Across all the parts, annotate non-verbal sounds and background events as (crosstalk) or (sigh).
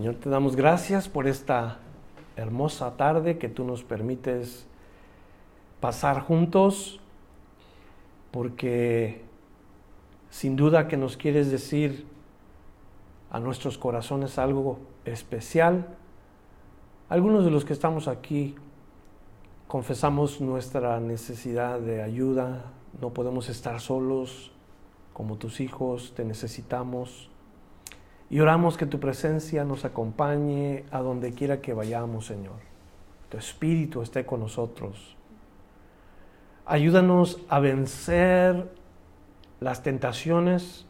Señor, te damos gracias por esta hermosa tarde que tú nos permites pasar juntos, porque sin duda que nos quieres decir a nuestros corazones algo especial. Algunos de los que estamos aquí confesamos nuestra necesidad de ayuda, no podemos estar solos como tus hijos, te necesitamos. Y oramos que tu presencia nos acompañe a donde quiera que vayamos, Señor. Tu espíritu esté con nosotros. Ayúdanos a vencer las tentaciones,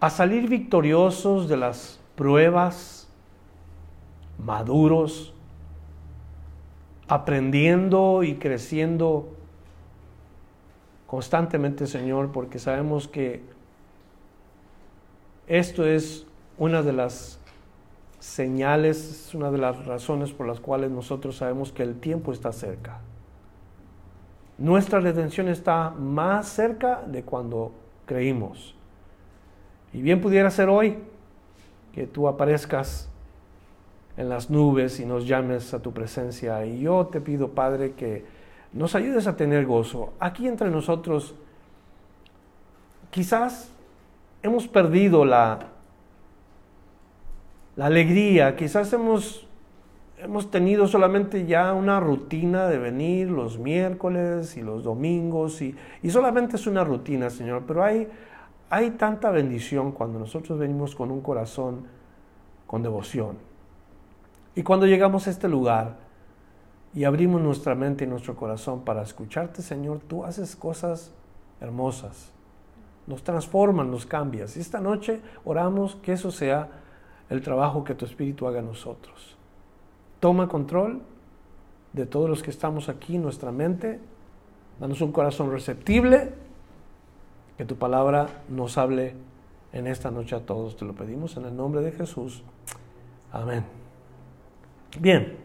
a salir victoriosos de las pruebas, maduros, aprendiendo y creciendo constantemente, Señor, porque sabemos que esto es una de las señales, es una de las razones por las cuales nosotros sabemos que el tiempo está cerca. Nuestra redención está más cerca de cuando creímos. Y bien pudiera ser hoy que tú aparezcas en las nubes y nos llames a tu presencia. Y yo te pido, Padre, que nos ayudes a tener gozo. Aquí entre nosotros, quizás hemos perdido la, la alegría, quizás hemos, hemos tenido solamente ya una rutina de venir los miércoles y los domingos y, y solamente es una rutina, Señor, pero hay, hay tanta bendición cuando nosotros venimos con un corazón con devoción. Y cuando llegamos a este lugar y abrimos nuestra mente y nuestro corazón para escucharte, Señor, tú haces cosas hermosas. Nos transforman, nos cambias. Y esta noche oramos que eso sea el trabajo que tu Espíritu haga en nosotros. Toma control de todos los que estamos aquí, nuestra mente. Danos un corazón receptible. Que tu palabra nos hable en esta noche a todos. Te lo pedimos en el nombre de Jesús. Amén. Bien,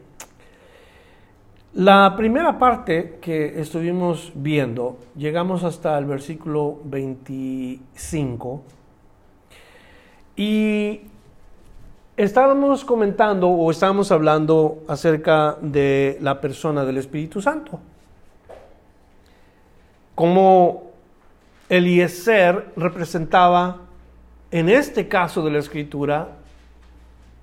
la primera parte que estuvimos viendo, llegamos hasta el versículo 25 y estábamos comentando o estábamos hablando acerca de la persona del Espíritu Santo. Como Eliezer representaba, en este caso de la Escritura,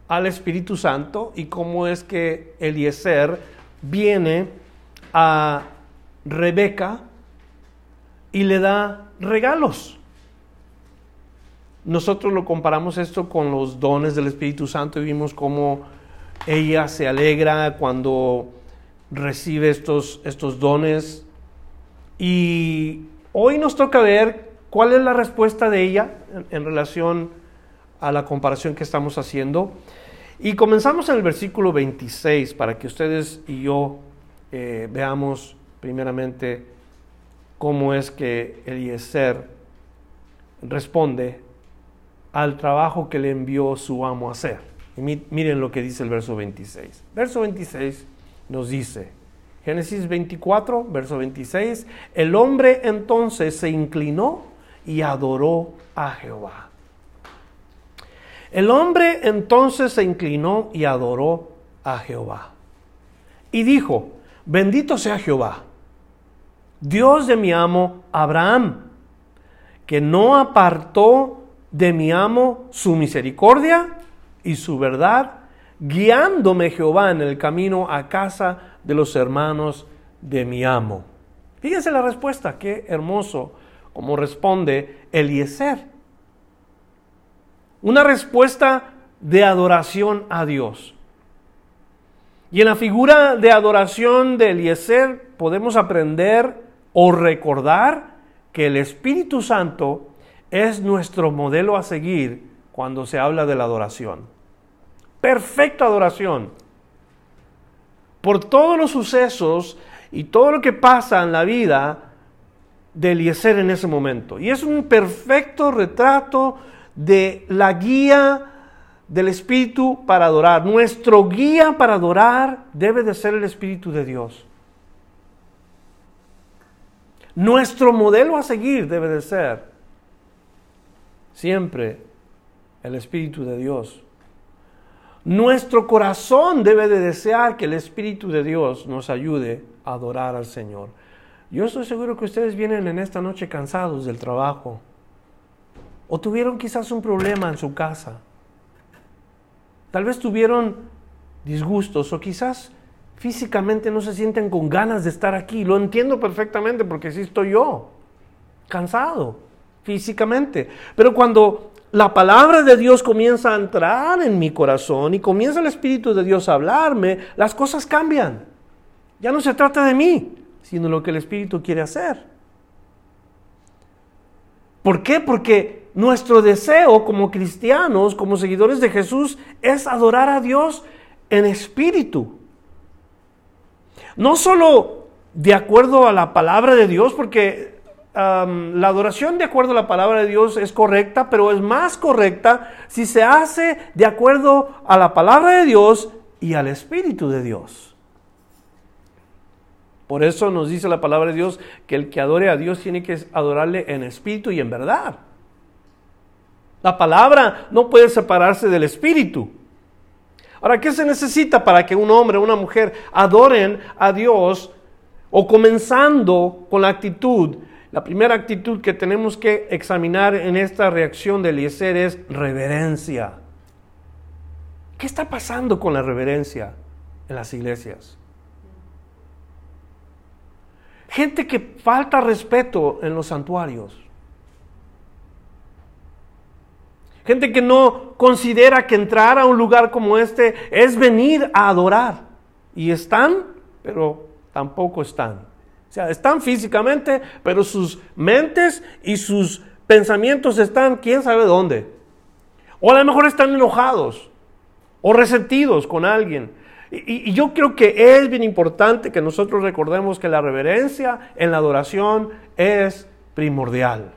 al Espíritu Santo y cómo es que Eliezer viene a Rebeca y le da regalos. Nosotros lo comparamos esto con los dones del Espíritu Santo y vimos cómo ella se alegra cuando recibe estos, estos dones. Y hoy nos toca ver cuál es la respuesta de ella en, en relación a la comparación que estamos haciendo. Y comenzamos en el versículo 26 para que ustedes y yo eh, veamos primeramente cómo es que Eliezer responde al trabajo que le envió su amo a hacer. Y miren lo que dice el verso 26. Verso 26 nos dice, Génesis 24, verso 26, el hombre entonces se inclinó y adoró a Jehová. El hombre entonces se inclinó y adoró a Jehová. Y dijo, bendito sea Jehová, Dios de mi amo Abraham, que no apartó de mi amo su misericordia y su verdad, guiándome Jehová en el camino a casa de los hermanos de mi amo. Fíjense la respuesta, qué hermoso como responde Eliezer. Una respuesta de adoración a Dios. Y en la figura de adoración de Eliezer podemos aprender o recordar que el Espíritu Santo es nuestro modelo a seguir cuando se habla de la adoración. Perfecta adoración. Por todos los sucesos y todo lo que pasa en la vida de Eliezer en ese momento. Y es un perfecto retrato de la guía del Espíritu para adorar. Nuestro guía para adorar debe de ser el Espíritu de Dios. Nuestro modelo a seguir debe de ser siempre el Espíritu de Dios. Nuestro corazón debe de desear que el Espíritu de Dios nos ayude a adorar al Señor. Yo estoy seguro que ustedes vienen en esta noche cansados del trabajo o tuvieron quizás un problema en su casa. Tal vez tuvieron disgustos o quizás físicamente no se sienten con ganas de estar aquí. Lo entiendo perfectamente porque sí estoy yo, cansado físicamente. Pero cuando la palabra de Dios comienza a entrar en mi corazón y comienza el Espíritu de Dios a hablarme, las cosas cambian. Ya no se trata de mí, sino lo que el Espíritu quiere hacer. ¿Por qué? Porque nuestro deseo como cristianos, como seguidores de Jesús, es adorar a Dios en espíritu. No solo de acuerdo a la palabra de Dios, porque la adoración de acuerdo a la palabra de Dios es correcta, pero es más correcta si se hace de acuerdo a la palabra de Dios y al Espíritu de Dios. Por eso nos dice la palabra de Dios que el que adore a Dios tiene que adorarle en espíritu y en verdad. La palabra no puede separarse del espíritu. Ahora, ¿qué se necesita para que un hombre o una mujer adoren a Dios o comenzando con la actitud la primera actitud que tenemos que examinar en esta reacción de Eliezer es reverencia. ¿Qué está pasando con la reverencia en las iglesias? Gente que falta respeto en los santuarios. Gente que no considera que entrar a un lugar como este es venir a adorar. Y están, pero tampoco están. O sea, están físicamente, pero sus mentes y sus pensamientos están quién sabe dónde. O a lo mejor están enojados o resentidos con alguien. Y, yo creo que es bien importante que nosotros recordemos que la reverencia en la adoración es primordial.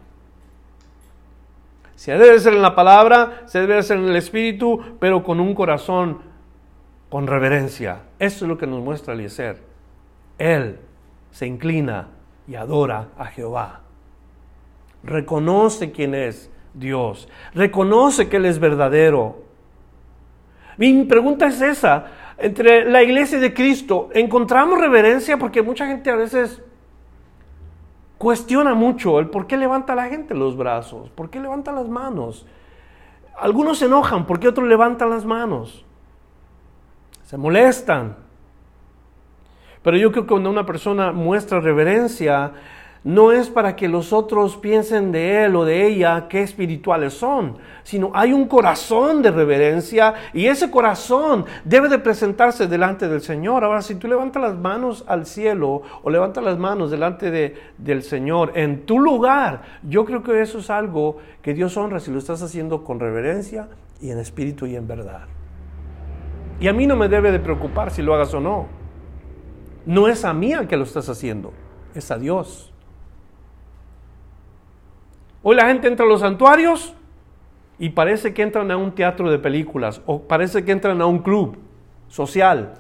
Se debe ser en la palabra, se debe ser en el espíritu, pero con un corazón con reverencia. Eso es lo que nos muestra Eliezer. Él se inclina y adora a Jehová. Reconoce quién es Dios. Reconoce que Él es verdadero. Mi pregunta es esa. Entre la iglesia de Cristo, ¿encontramos reverencia? Porque mucha gente a veces cuestiona mucho el por qué levanta la gente los brazos, por qué levanta las manos. Algunos se enojan porque otros levantan las manos. Se molestan. Pero yo creo que cuando una persona muestra reverencia, no es para que los otros piensen de él o de ella qué espirituales son, sino hay un corazón de reverencia y ese corazón debe de presentarse delante del Señor. Ahora, si tú levantas las manos al cielo o levantas las manos delante de, del Señor en tu lugar, yo creo que eso es algo que Dios honra si lo estás haciendo con reverencia y en espíritu y en verdad. Y a mí no me debe de preocupar si lo hagas o no. No es a mí al que lo estás haciendo, es a Dios. Hoy la gente entra a los santuarios y parece que entran a un teatro de películas o parece que entran a un club social.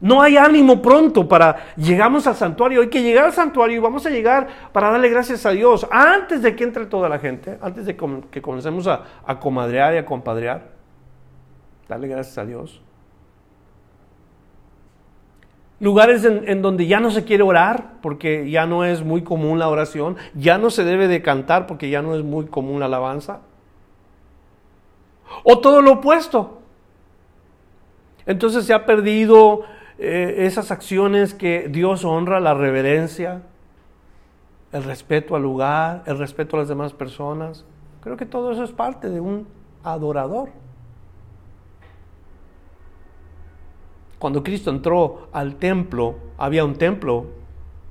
No hay ánimo pronto para llegamos al santuario. Hay que llegar al santuario y vamos a llegar para darle gracias a Dios antes de que entre toda la gente, antes de que comencemos a, a comadrear y a compadrear. Darle gracias a Dios lugares en, donde ya no se quiere orar porque ya no es muy común la oración, ya no se debe de cantar porque ya no es muy común la alabanza. O todo lo opuesto. Entonces se ha perdido eh, esas acciones que Dios honra, la reverencia, el respeto al lugar, el respeto a las demás personas. Creo que todo eso es parte de un adorador. Cuando Cristo entró al templo, había un templo,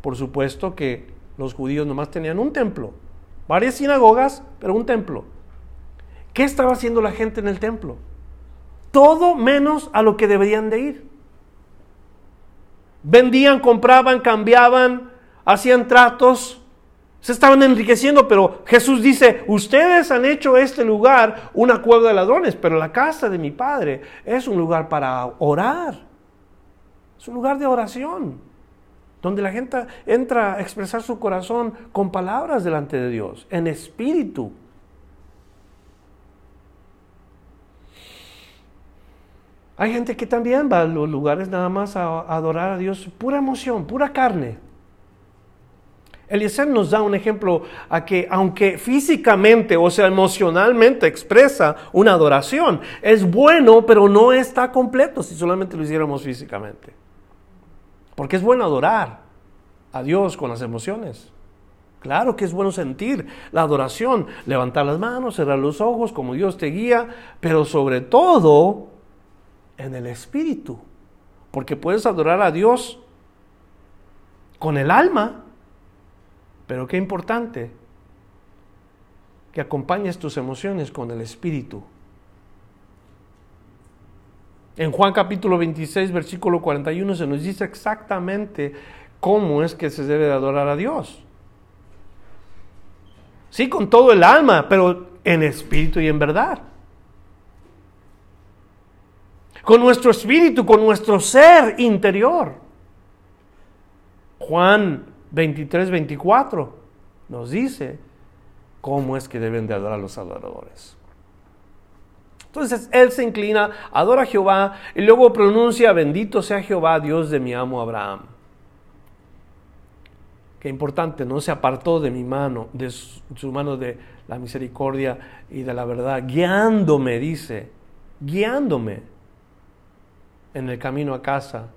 por supuesto, que Los judíos nomás tenían un templo, varias sinagogas, pero un templo. ¿Qué estaba haciendo la gente en el templo? Todo menos a lo que deberían de ir. Vendían, compraban, cambiaban, hacían tratos, se estaban enriqueciendo, pero Jesús dice, ustedes han hecho este lugar una cueva de ladrones, pero la casa de mi Padre es un lugar para orar. Es un lugar de oración, donde la gente entra a expresar su corazón con palabras delante de Dios, en espíritu. Hay gente que también va a los lugares nada más a adorar a Dios, pura emoción, pura carne. Eliezer nos da un ejemplo a que aunque físicamente, o sea, emocionalmente expresa una adoración, es bueno, pero no está completo si solamente lo hiciéramos físicamente. Porque es bueno adorar a Dios con las emociones. Claro que es bueno sentir la adoración, levantar las manos, cerrar los ojos como Dios te guía, pero sobre todo en el espíritu. Porque puedes adorar a Dios con el alma, pero qué importante que acompañes tus emociones con el Espíritu. En Juan capítulo 26, versículo 41 se nos dice exactamente cómo es que se debe de adorar a Dios. Sí, con todo el alma, pero en espíritu y en verdad. Con nuestro espíritu, con nuestro ser interior. Juan 23, 24 nos dice cómo es que deben de adorar los adoradores. Entonces él se inclina, adora a Jehová y luego pronuncia, bendito sea Jehová, Dios de mi amo Abraham. Qué importante, no se apartó de mi mano, de su, su mano de la misericordia y de la verdad, guiándome, dice, guiándome en el camino a casa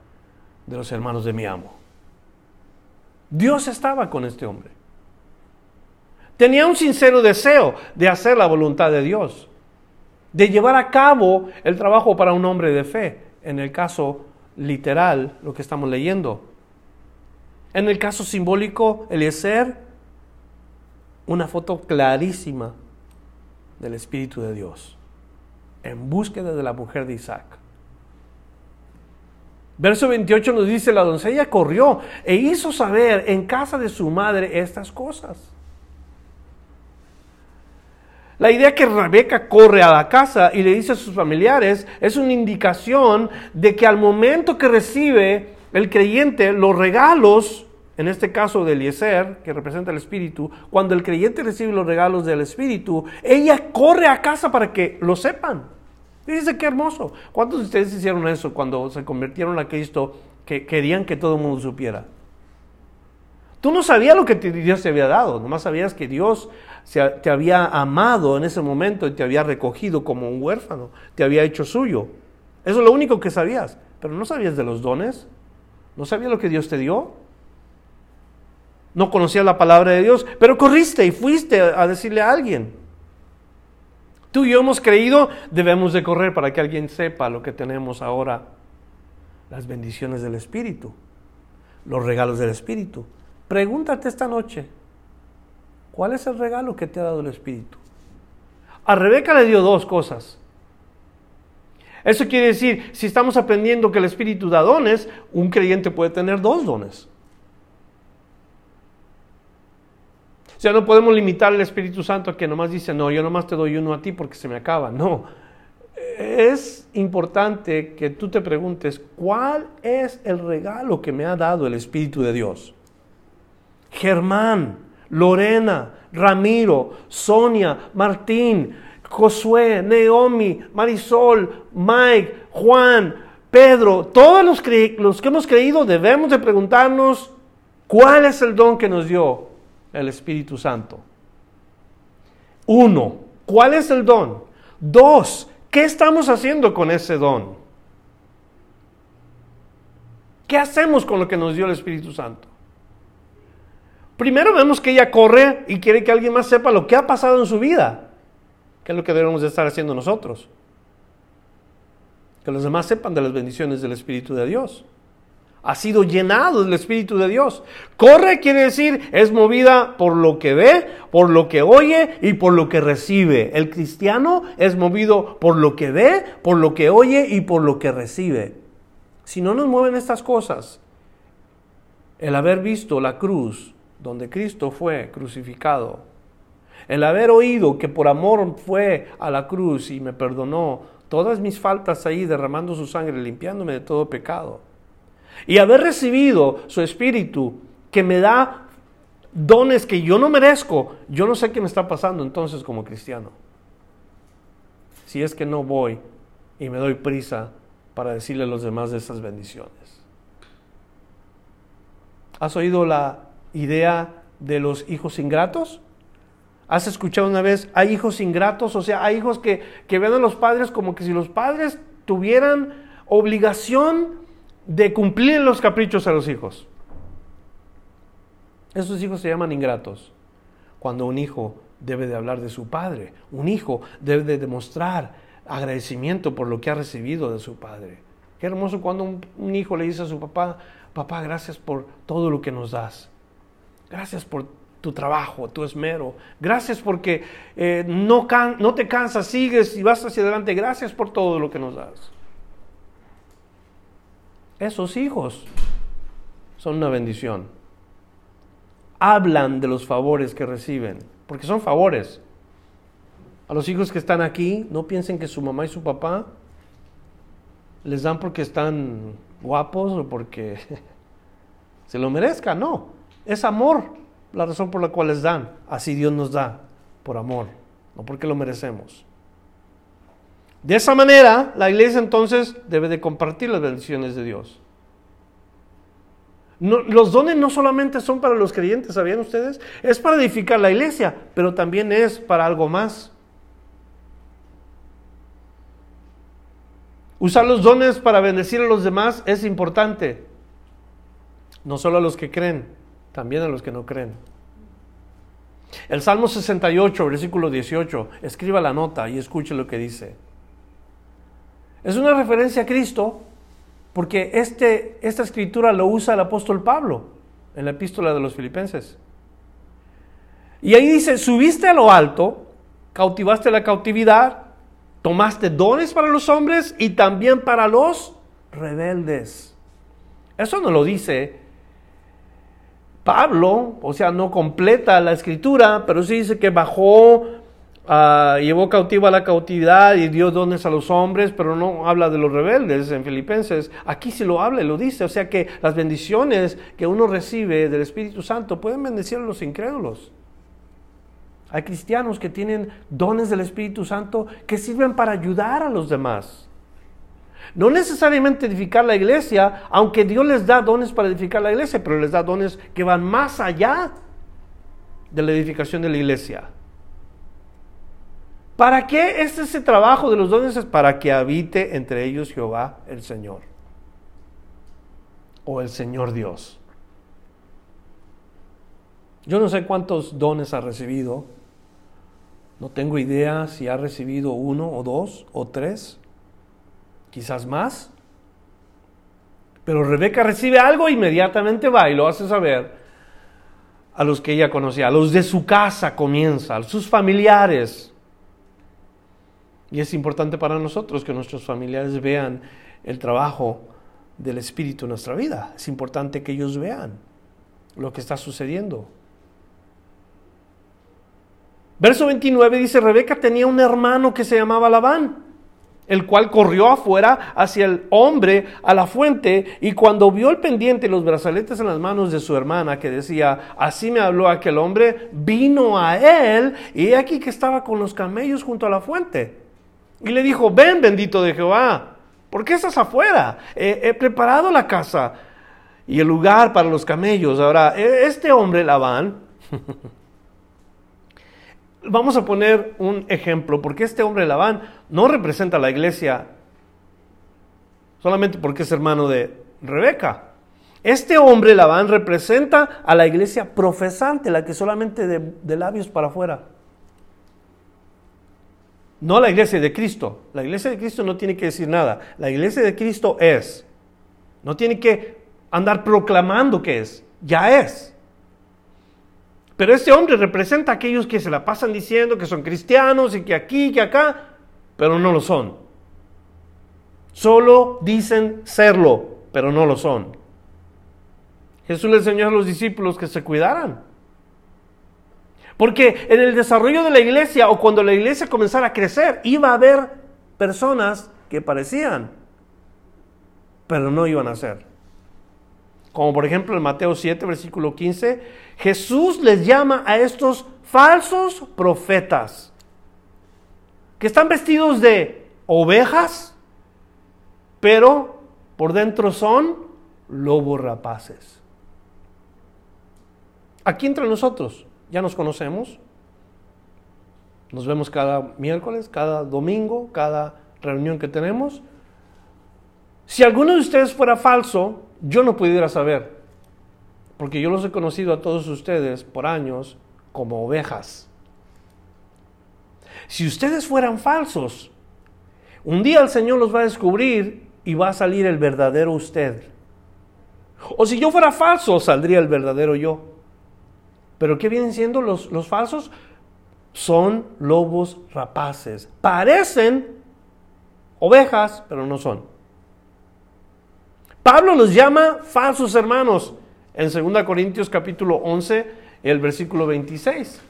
de los hermanos de mi amo. Dios estaba con este hombre. Tenía un sincero deseo de hacer la voluntad de Dios, de llevar a cabo el trabajo para un hombre de fe, en el caso literal, lo que estamos leyendo. En el caso simbólico, Eliezer, una foto clarísima del Espíritu de Dios, en búsqueda de la mujer de Isaac. Verso 28 nos dice, la doncella corrió e hizo saber en casa de su madre estas cosas. La idea que Rebeca corre a la casa y le dice a sus familiares es una indicación de que al momento que recibe el creyente los regalos, en este caso de Eliezer, que representa el Espíritu, cuando el creyente recibe los regalos del Espíritu, ella corre a casa para que lo sepan. Fíjense qué hermoso. ¿Cuántos de ustedes hicieron eso cuando se convirtieron a Cristo que querían que todo el mundo supiera? Tú no sabías lo que Dios te había dado, nomás sabías que Dios te había amado en ese momento y te había recogido como un huérfano, te había hecho suyo. Eso es lo único que sabías, pero no sabías de los dones, no sabías lo que Dios te dio, no conocías la palabra de Dios, pero corriste y fuiste a decirle a alguien. Tú y yo hemos creído, debemos de correr para que alguien sepa lo que tenemos ahora, las bendiciones del Espíritu, los regalos del Espíritu. Pregúntate esta noche, ¿cuál es el regalo que te ha dado el Espíritu? A Rebeca le dio dos cosas. Eso quiere decir, si estamos aprendiendo que el Espíritu da dones, un creyente puede tener dos dones. O sea, no podemos limitar al Espíritu Santo a que nomás dice, no, yo nomás te doy uno a ti porque se me acaba. No. Es importante que tú te preguntes, ¿cuál es el regalo que me ha dado el Espíritu de Dios? Germán, Lorena, Ramiro, Sonia, Martín, Josué, Naomi, Marisol, Mike, Juan, Pedro, todos los, los que hemos creído debemos de preguntarnos, ¿cuál es el don que nos dio? el Espíritu Santo. Uno, ¿cuál es el don? Dos, ¿qué estamos haciendo con ese don? ¿Qué hacemos con lo que nos dio el Espíritu Santo? Primero vemos que ella corre y quiere que alguien más sepa lo que ha pasado en su vida, que es lo que debemos de estar haciendo nosotros. Que los demás sepan de las bendiciones del Espíritu de Dios. ha sido llenado del Espíritu de Dios. Corre quiere decir es movida por lo que ve, por lo que oye y por lo que recibe. El cristiano es movido por lo que ve, por lo que oye y por lo que recibe. Si no nos mueven estas cosas, el haber visto la cruz donde Cristo fue crucificado, el haber oído que por amor fue a la cruz y me perdonó todas mis faltas ahí, derramando su sangre, limpiándome de todo pecado, y haber recibido su espíritu que me da dones que yo no merezco, yo no sé qué me está pasando entonces como cristiano. Si es que no voy y me doy prisa para decirle a los demás de esas bendiciones. ¿Has oído la idea de los hijos ingratos? ¿Has escuchado una vez, hay hijos ingratos? O sea, hay hijos que, que ven a los padres como que si los padres tuvieran obligación de cumplir los caprichos a los hijos. Esos hijos se llaman ingratos. Cuando un hijo debe de hablar de su padre, un hijo debe de demostrar agradecimiento por lo que ha recibido de su padre. Qué hermoso cuando un, hijo le dice a su papá, papá, gracias por todo lo que nos das. Gracias por tu trabajo, tu esmero. Gracias porque eh, no, no te cansas, sigues y vas hacia adelante. Gracias por todo lo que nos das. Esos hijos son una bendición. Hablan de los favores que reciben, porque son favores. A los hijos que están aquí, no piensen que su mamá y su papá les dan porque están guapos o porque (laughs) se lo merezcan, no. Es amor la razón por la cual les dan. Así Dios nos da, por amor, no porque lo merecemos. De esa manera, la iglesia entonces debe de compartir las bendiciones de Dios. los dones no solamente son para los creyentes, ¿sabían ustedes? Es para edificar la iglesia, pero también es para algo más. Usar los dones para bendecir a los demás es importante. No solo a los que creen, también a los que no creen. El Salmo 68, versículo 18, escriba la nota y escuche lo que dice. Es una referencia a Cristo porque este, esta escritura lo usa el apóstol Pablo en la epístola de los filipenses. Y ahí dice, subiste a lo alto, cautivaste la cautividad, tomaste dones para los hombres y también para los rebeldes. Eso no lo dice Pablo, o sea, no completa la escritura, pero sí dice que bajó Ah, llevó cautiva la cautividad y dio dones a los hombres, pero no habla de los rebeldes en Filipenses. Aquí sí lo habla y lo dice. O sea que las bendiciones que uno recibe del Espíritu Santo pueden bendecir a los incrédulos. Hay cristianos que tienen dones del Espíritu Santo que sirven para ayudar a los demás. No necesariamente edificar la iglesia, aunque Dios les da dones para edificar la iglesia, pero les da dones que van más allá de la edificación de la iglesia. ¿Para qué es ese trabajo de los dones? Es para que habite entre ellos Jehová el Señor. O el Señor Dios. Yo no sé cuántos dones ha recibido. No tengo idea si ha recibido uno o dos o tres. Quizás más. Pero Rebeca recibe algo, inmediatamente va y lo hace saber a los que ella conocía, a los de su casa comienza, a sus familiares. Y es importante para nosotros que nuestros familiares vean el trabajo del Espíritu en nuestra vida. Es importante que ellos vean lo que está sucediendo. Verso 29 dice, Rebeca tenía un hermano que se llamaba Labán, el cual corrió afuera hacia el hombre a la fuente y cuando vio el pendiente y los brazaletes en las manos de su hermana que decía, así me habló aquel hombre, vino a él y he aquí que estaba con los camellos junto a la fuente. Y le dijo, ven bendito de Jehová, ¿por qué estás afuera? he preparado la casa y el lugar para los camellos. Ahora, e, este hombre, Labán, (laughs) vamos a poner un ejemplo, porque este hombre, Labán, no representa a la iglesia solamente porque es hermano de Rebeca. Este hombre, Labán, representa a la iglesia profesante, la que solamente de, labios para afuera. No la iglesia de Cristo. La iglesia de Cristo no tiene que decir nada. La iglesia de Cristo es. No tiene que andar proclamando que es, ya es. Pero este hombre representa a aquellos que se la pasan diciendo que son cristianos y que aquí, que acá, pero no lo son. Solo dicen serlo, pero no lo son. Jesús le enseñó a los discípulos que se cuidaran. Porque en el desarrollo de la iglesia o cuando la iglesia comenzara a crecer, iba a haber personas que parecían, pero no iban a ser. Como por ejemplo en Mateo 7, versículo 15, Jesús les llama a estos falsos profetas, que están vestidos de ovejas, pero por dentro son lobos rapaces. Aquí entre nosotros, ya nos conocemos, nos vemos cada miércoles, cada domingo, cada reunión que tenemos. Si alguno de ustedes fuera falso, yo no pudiera saber, porque yo los he conocido a todos ustedes por años como ovejas. Si ustedes fueran falsos, un día el Señor los va a descubrir y va a salir el verdadero usted. O si yo fuera falso, saldría el verdadero yo. Pero ¿qué vienen siendo los, los falsos? Son lobos rapaces. Parecen ovejas, pero no son. Pablo los llama falsos hermanos en 2 Corintios capítulo 11, el versículo 26.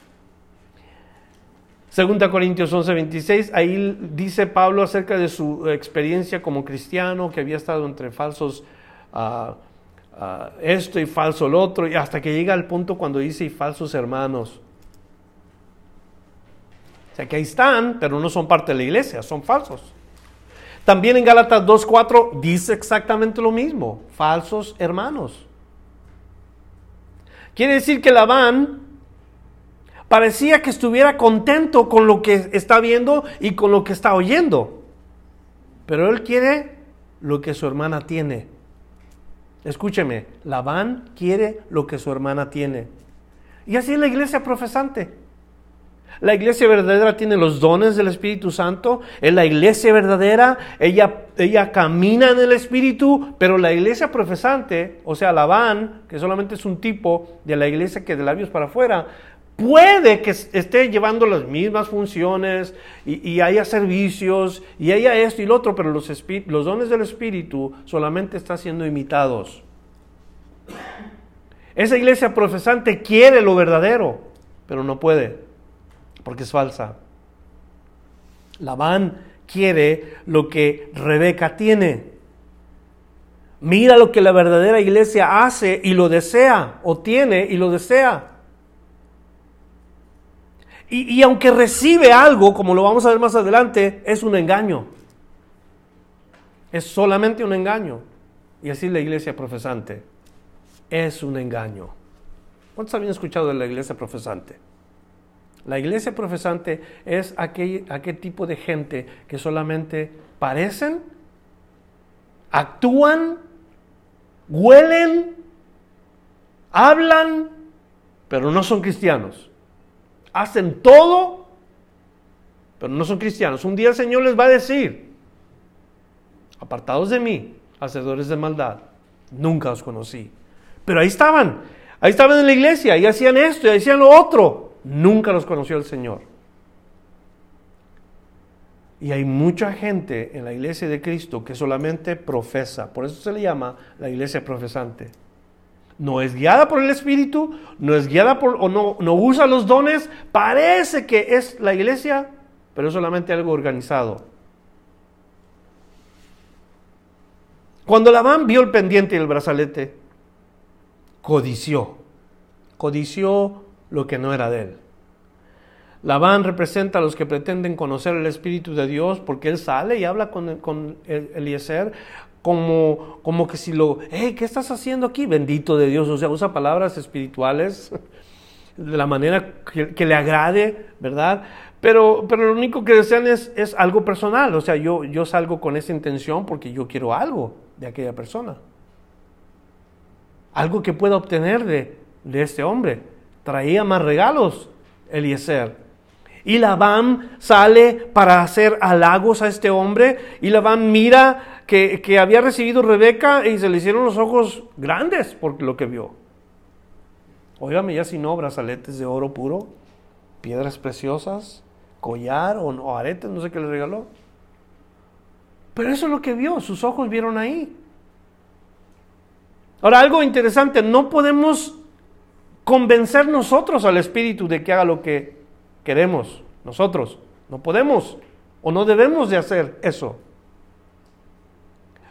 2 Corintios 11, 26, ahí dice Pablo acerca de su experiencia como cristiano, que había estado entre falsos uh, uh, esto y falso lo otro, y hasta que llega al punto cuando dice y falsos hermanos. O sea que ahí están, pero no son parte de la iglesia, son falsos. También en Gálatas 2.4 dice exactamente lo mismo, falsos hermanos. Quiere decir que Labán parecía que estuviera contento con lo que está viendo y con lo que está oyendo. Pero él quiere lo que su hermana tiene. Escúcheme, Labán quiere lo que su hermana tiene. Y así es la iglesia profesante. La iglesia verdadera tiene los dones del Espíritu Santo. Es la iglesia verdadera. Ella, ella camina en el Espíritu. Pero la iglesia profesante, o sea, la van, que solamente es un tipo de la iglesia que de labios para afuera, puede que esté llevando las mismas funciones y, haya servicios y haya esto y lo otro, pero los, los dones del Espíritu solamente están siendo imitados. Esa iglesia profesante quiere lo verdadero, pero no puede porque es falsa. Labán quiere lo que Rebeca tiene. Mira lo que la verdadera iglesia hace y lo desea, o tiene y lo desea. Y, y, aunque recibe algo, como lo vamos a ver más adelante, es un engaño. Es solamente un engaño. Y así la iglesia profesante. Es un engaño. ¿Cuántos habían escuchado de la iglesia profesante? La iglesia profesante es aquel, aquel tipo de gente que solamente parecen, actúan, huelen, hablan, pero no son cristianos. Hacen todo, pero no son cristianos. Un día el Señor les va a decir, apartados de mí, hacedores de maldad, nunca os conocí. Pero ahí estaban, ahí estaban en la iglesia y hacían esto y hacían lo otro nunca los conoció el Señor. Y hay mucha gente en la iglesia de Cristo que solamente profesa, por eso se le llama la iglesia profesante. No es guiada por el Espíritu, no es guiada por, o no, no usa los dones, parece que es la iglesia, pero es solamente algo organizado. Cuando Labán vio el pendiente y el brazalete, codició, codició lo que no era de él. Labán representa a los que pretenden conocer el Espíritu de Dios porque él sale y habla con, Eliezer como, como que si lo, hey, ¿qué estás haciendo aquí? Bendito de Dios, o sea, usa palabras espirituales de la manera que, le agrade, ¿verdad? Pero, pero lo único que desean es, es algo personal, o sea, yo, yo salgo con esa intención porque yo quiero algo de aquella persona. Algo que pueda obtener de, de este hombre traía más regalos Eliezer. Y Labán sale para hacer halagos a este hombre. Y Labán mira que, que había recibido Rebeca y se le hicieron los ojos grandes por lo que vio. Óigame, ya sin obras, aletes de oro puro, piedras preciosas, collar o, o aretes, no sé qué le regaló. Pero eso es lo que vio, sus ojos vieron ahí. Ahora, algo interesante, no podemos convencer nosotros al Espíritu de que haga lo que queremos, nosotros. No podemos o no debemos de hacer eso.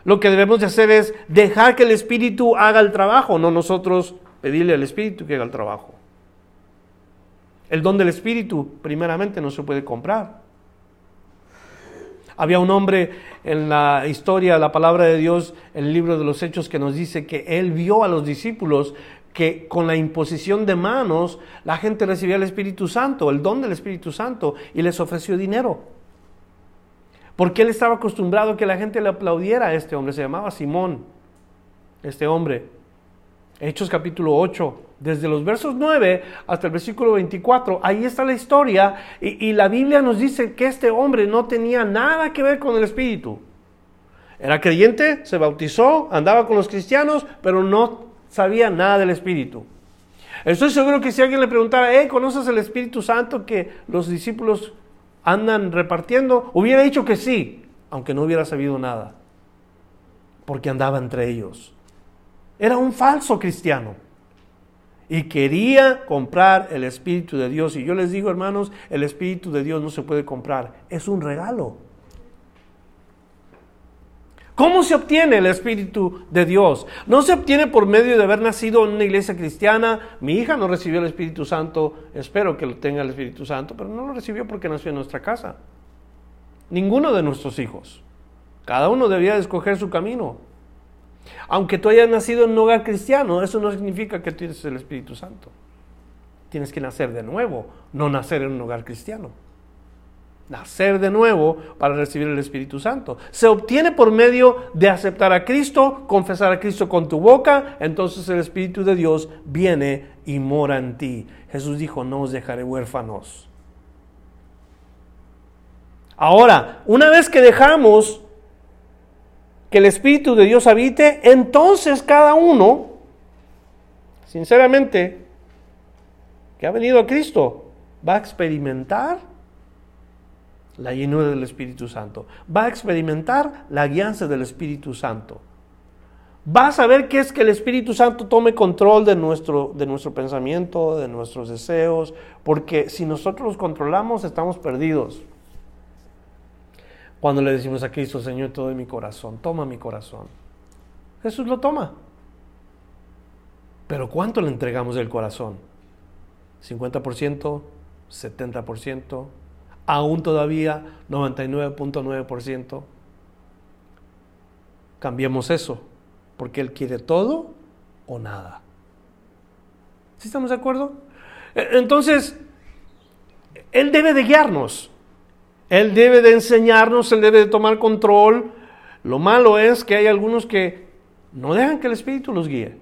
Lo que debemos de hacer es dejar que el Espíritu haga el trabajo, no nosotros pedirle al Espíritu que haga el trabajo. El don del Espíritu, primeramente, no se puede comprar. Había un hombre en la historia, la palabra de Dios, el libro de los Hechos, que nos dice que él vio a los discípulos que con la imposición de manos la gente recibía el Espíritu Santo, el don del Espíritu Santo, y les ofreció dinero. Porque él estaba acostumbrado a que la gente le aplaudiera a este hombre, se llamaba Simón, este hombre. Hechos capítulo 8, desde los versos 9 hasta el versículo 24, ahí está la historia y, la Biblia nos dice que este hombre no tenía nada que ver con el Espíritu. Era creyente, se bautizó, andaba con los cristianos, pero no sabía nada del Espíritu. Estoy seguro que si alguien le preguntara, ¿eh, ¿conoces el Espíritu Santo que los discípulos andan repartiendo? Hubiera dicho que sí, aunque no hubiera sabido nada, porque andaba entre ellos. Era un falso cristiano. Y quería comprar el Espíritu de Dios. Y yo les digo, hermanos, el Espíritu de Dios no se puede comprar. Es un regalo. ¿Cómo se obtiene el Espíritu de Dios? No se obtiene por medio de haber nacido en una iglesia cristiana. Mi hija no recibió el Espíritu Santo. Espero que lo tenga el Espíritu Santo, pero no lo recibió porque nació en nuestra casa. Ninguno de nuestros hijos. Cada uno debía escoger su camino. Aunque tú hayas nacido en un hogar cristiano, eso no significa que tienes el Espíritu Santo. Tienes que nacer de nuevo, no nacer en un hogar cristiano. Nacer de nuevo para recibir el Espíritu Santo. Se obtiene por medio de aceptar a Cristo, confesar a Cristo con tu boca, entonces el Espíritu de Dios viene y mora en ti. Jesús dijo, no os dejaré huérfanos. Ahora, una vez que dejamos que el Espíritu de Dios habite, entonces cada uno, sinceramente, que ha venido a Cristo, va a experimentar la llenura del Espíritu Santo, va a experimentar la guianza del Espíritu Santo. Va a saber qué es que el Espíritu Santo tome control de nuestro, de nuestro pensamiento, de nuestros deseos, porque si nosotros los controlamos estamos perdidos. Cuando le decimos a Cristo, Señor, todo de mi corazón, toma mi corazón. Jesús lo toma. Pero ¿cuánto le entregamos del corazón? ¿50%? ¿70%? ¿Aún todavía 99.9%? Cambiemos eso, porque Él quiere todo o nada. ¿Sí estamos de acuerdo? E, entonces, Él debe de guiarnos. Él debe de enseñarnos, Él debe de tomar control. Lo malo es que hay algunos que no dejan que el Espíritu los guíe.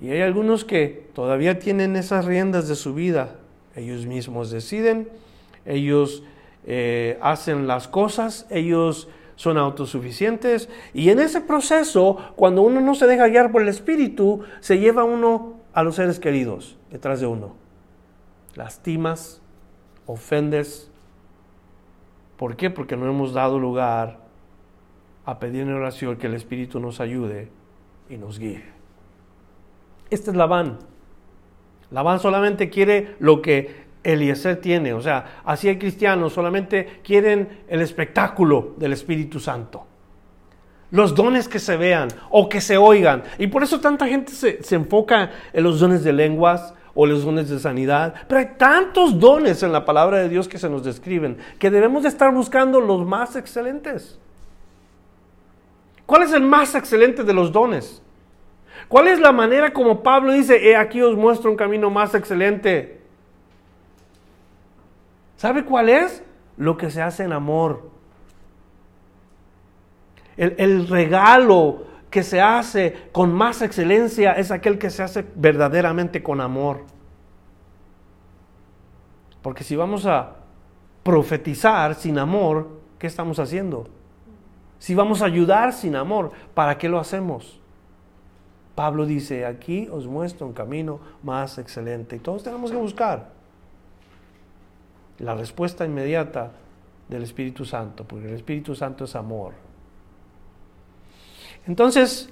Y hay algunos que todavía tienen esas riendas de su vida. Ellos mismos deciden, ellos eh, hacen las cosas, ellos son autosuficientes. Y en ese proceso, cuando uno no se deja guiar por el Espíritu, se lleva uno a los seres queridos detrás de uno. Lastimas, ofendes, ¿Por qué? Porque no hemos dado lugar a pedir en oración que el Espíritu nos ayude y nos guíe. Esta es Labán. Labán solamente quiere lo que Eliezer tiene. O sea, así hay cristianos, solamente quieren el espectáculo del Espíritu Santo. Los dones que se vean o que se oigan. Y por eso tanta gente se, se enfoca en los dones de lenguas, o los dones de sanidad. Pero hay tantos dones en la palabra de Dios que se nos describen que debemos de estar buscando los más excelentes. ¿Cuál es el más excelente de los dones? ¿Cuál es la manera como Pablo dice, he aquí os muestro un camino más excelente? ¿Sabe cuál es? Lo que se hace en amor. El, el regalo que se hace con más excelencia es aquel que se hace verdaderamente con amor. Porque si vamos a profetizar sin amor, ¿qué estamos haciendo? Si vamos a ayudar sin amor, ¿para qué lo hacemos? Pablo dice, aquí os muestro un camino más excelente y todos tenemos que buscar la respuesta inmediata del Espíritu Santo, porque el Espíritu Santo es amor. Entonces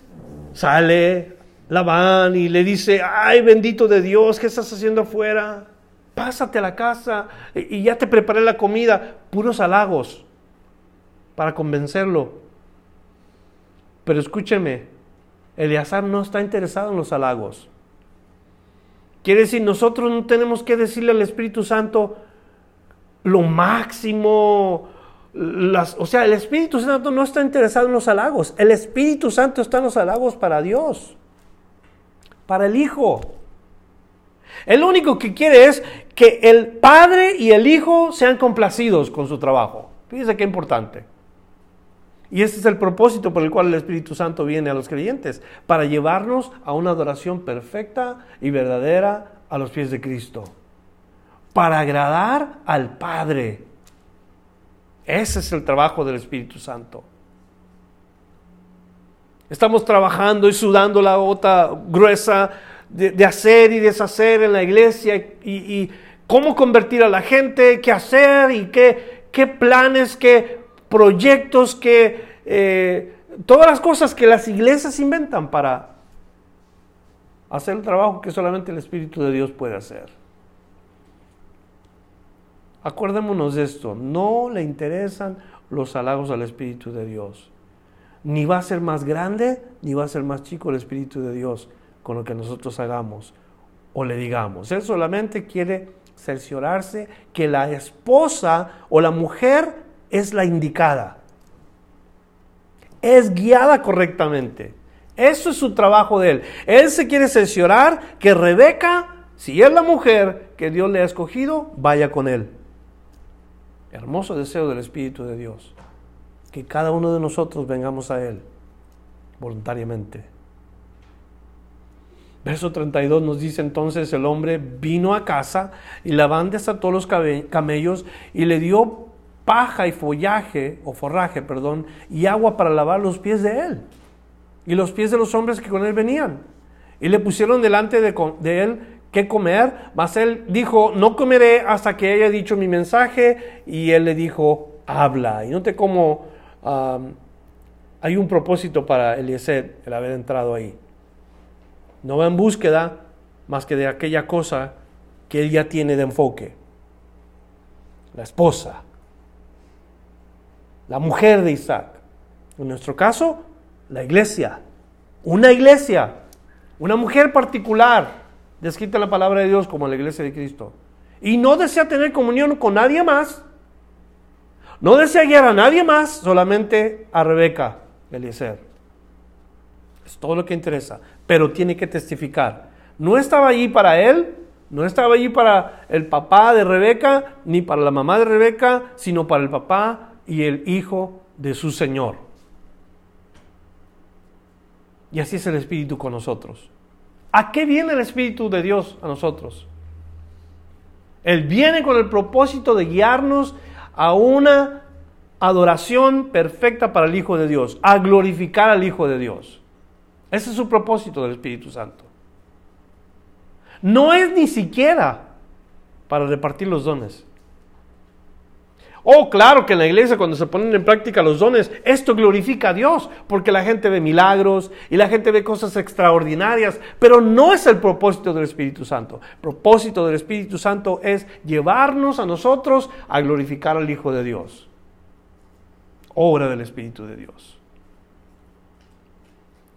sale Labán y le dice, ay bendito de Dios, ¿qué estás haciendo afuera? Pásate a la casa y ya te preparé la comida, puros halagos para convencerlo. Pero escúcheme, Eleazar no está interesado en los halagos. Quiere decir, nosotros no tenemos que decirle al Espíritu Santo lo máximo. Las, o sea, el Espíritu Santo no está interesado en los halagos. El Espíritu Santo está en los halagos para Dios, para el Hijo. El único que quiere es que el Padre y el Hijo sean complacidos con su trabajo. Fíjense qué importante. Y ese es el propósito por el cual el Espíritu Santo viene a los creyentes, para llevarnos a una adoración perfecta y verdadera a los pies de Cristo, para agradar al Padre. Ese es el trabajo del Espíritu Santo. Estamos trabajando y sudando la gota gruesa de, hacer y deshacer en la iglesia y, cómo convertir a la gente, qué hacer y qué, qué planes, qué proyectos que, eh, todas las cosas que las iglesias inventan para hacer el trabajo que solamente el Espíritu de Dios puede hacer. Acuérdémonos de esto, no le interesan los halagos al Espíritu de Dios. Ni va a ser más grande, ni va a ser más chico el Espíritu de Dios con lo que nosotros hagamos o le digamos. Él solamente quiere cerciorarse que la esposa o la mujer es la indicada. Es guiada correctamente. Eso es su trabajo de él. Él se quiere cerciorar que Rebeca, si es la mujer que Dios le ha escogido, vaya con él. Hermoso deseo del Espíritu de Dios. Que cada uno de nosotros vengamos a Él voluntariamente. Verso 32 nos dice entonces el hombre vino a casa y Labán desató los camellos y le dio paja y follaje, o forraje, perdón, y agua para lavar los pies de él y los pies de los hombres que con él venían. Y le pusieron delante de, él qué comer, mas él dijo, no comeré hasta que haya dicho mi mensaje, y él le dijo, habla. Y note cómo hay un propósito para Eliezer el haber entrado ahí. No va en búsqueda más que de aquella cosa que él ya tiene de enfoque. La esposa, la mujer de Isaac. En nuestro caso, la iglesia. Una iglesia, una mujer particular, descrita la palabra de Dios como la iglesia de Cristo. Y no desea tener comunión con nadie más. No desea guiar a nadie más, solamente a Rebeca, Eliezer. Es todo lo que interesa. Pero tiene que testificar. No estaba allí para él, no estaba allí para el papá de Rebeca, ni para la mamá de Rebeca, sino para el papá y el Hijo de su Señor. Y así es el Espíritu con nosotros. ¿A qué viene el Espíritu de Dios a nosotros? Él viene con el propósito de guiarnos a una adoración perfecta para el Hijo de Dios, a glorificar al Hijo de Dios. Ese es su propósito del Espíritu Santo. No es ni siquiera para repartir los dones. Oh, claro que en la iglesia cuando se ponen en práctica los dones, esto glorifica a Dios, porque la gente ve milagros y la gente ve cosas extraordinarias, pero no es el propósito del Espíritu Santo. El propósito del Espíritu Santo es llevarnos a nosotros a glorificar al Hijo de Dios. Obra del Espíritu de Dios.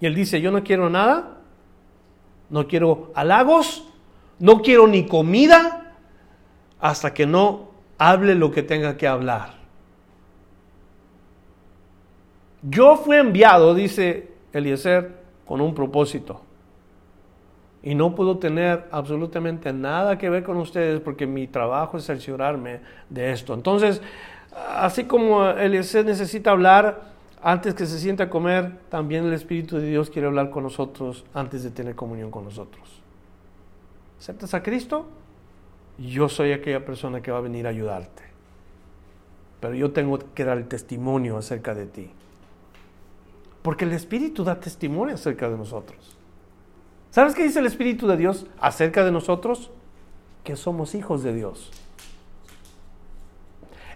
Y él dice, yo no quiero nada, no quiero halagos, no quiero ni comida, hasta que no hable lo que tenga que hablar. Yo fui enviado, dice Eliezer, con un propósito. Y no puedo tener absolutamente nada que ver con ustedes porque mi trabajo es cerciorarme de esto. Entonces, así como Eliezer necesita hablar antes que se sienta a comer, también el Espíritu de Dios quiere hablar con nosotros antes de tener comunión con nosotros. ¿Aceptas a Cristo? Yo soy aquella persona que va a venir a ayudarte. Pero yo tengo que dar el testimonio acerca de ti. Porque el Espíritu da testimonio acerca de nosotros. ¿Sabes qué dice el Espíritu de Dios acerca de nosotros? Que somos hijos de Dios.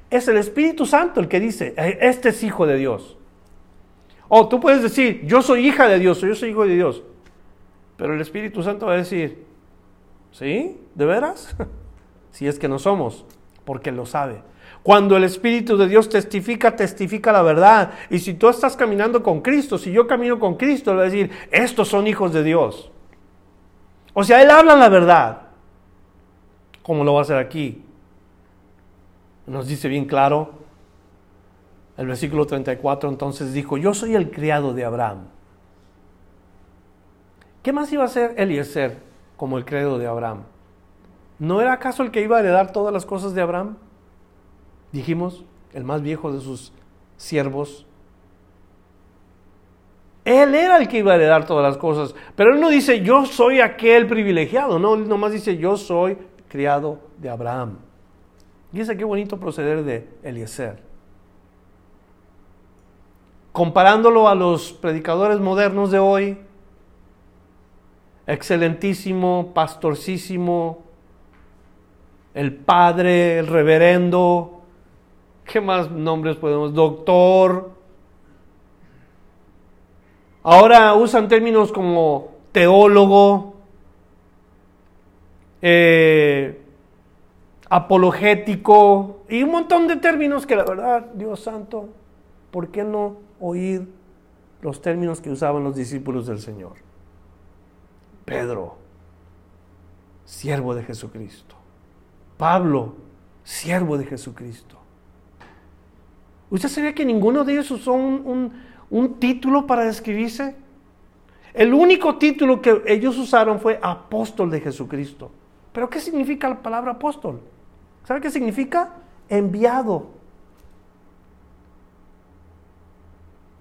Es el Espíritu Santo el que dice, eh, este es hijo de Dios. O tú puedes decir, yo soy hija de Dios o yo soy hijo de Dios. Pero el Espíritu Santo va a decir, ¿sí? ¿De veras? (laughs) si es que no somos, porque lo sabe. Cuando el Espíritu de Dios testifica, testifica la verdad. Y si tú estás caminando con Cristo, si yo camino con Cristo, le va a decir, estos son hijos de Dios. O sea, Él habla la verdad. Como lo va a hacer aquí. Nos dice bien claro el versículo 34, entonces dijo, yo soy el criado de Abraham. ¿Qué más iba a hacer Eliezer como el criado de Abraham? ¿No era acaso el que iba a heredar todas las cosas de Abraham? Dijimos, el más viejo de sus siervos. Él era el que iba a heredar todas las cosas, pero él no dice yo soy aquel privilegiado, no, él nomás dice yo soy criado de Abraham. Y ese qué bonito proceder de Eliezer. Comparándolo a los predicadores modernos de hoy, excelentísimo, pastorcísimo, el padre, el reverendo, ¿qué más nombres podemos? Doctor. Ahora usan términos como teólogo, eh, apologético y un montón de términos que la verdad, Dios santo, ¿por qué no oír los términos que usaban los discípulos del Señor? Pedro, siervo de Jesucristo. Pablo, siervo de Jesucristo. ¿Usted sabía que ninguno de ellos usó un, un título para describirse? El único título que ellos usaron fue apóstol de Jesucristo. ¿Pero qué significa la palabra apóstol? ¿Sabe qué significa? Enviado.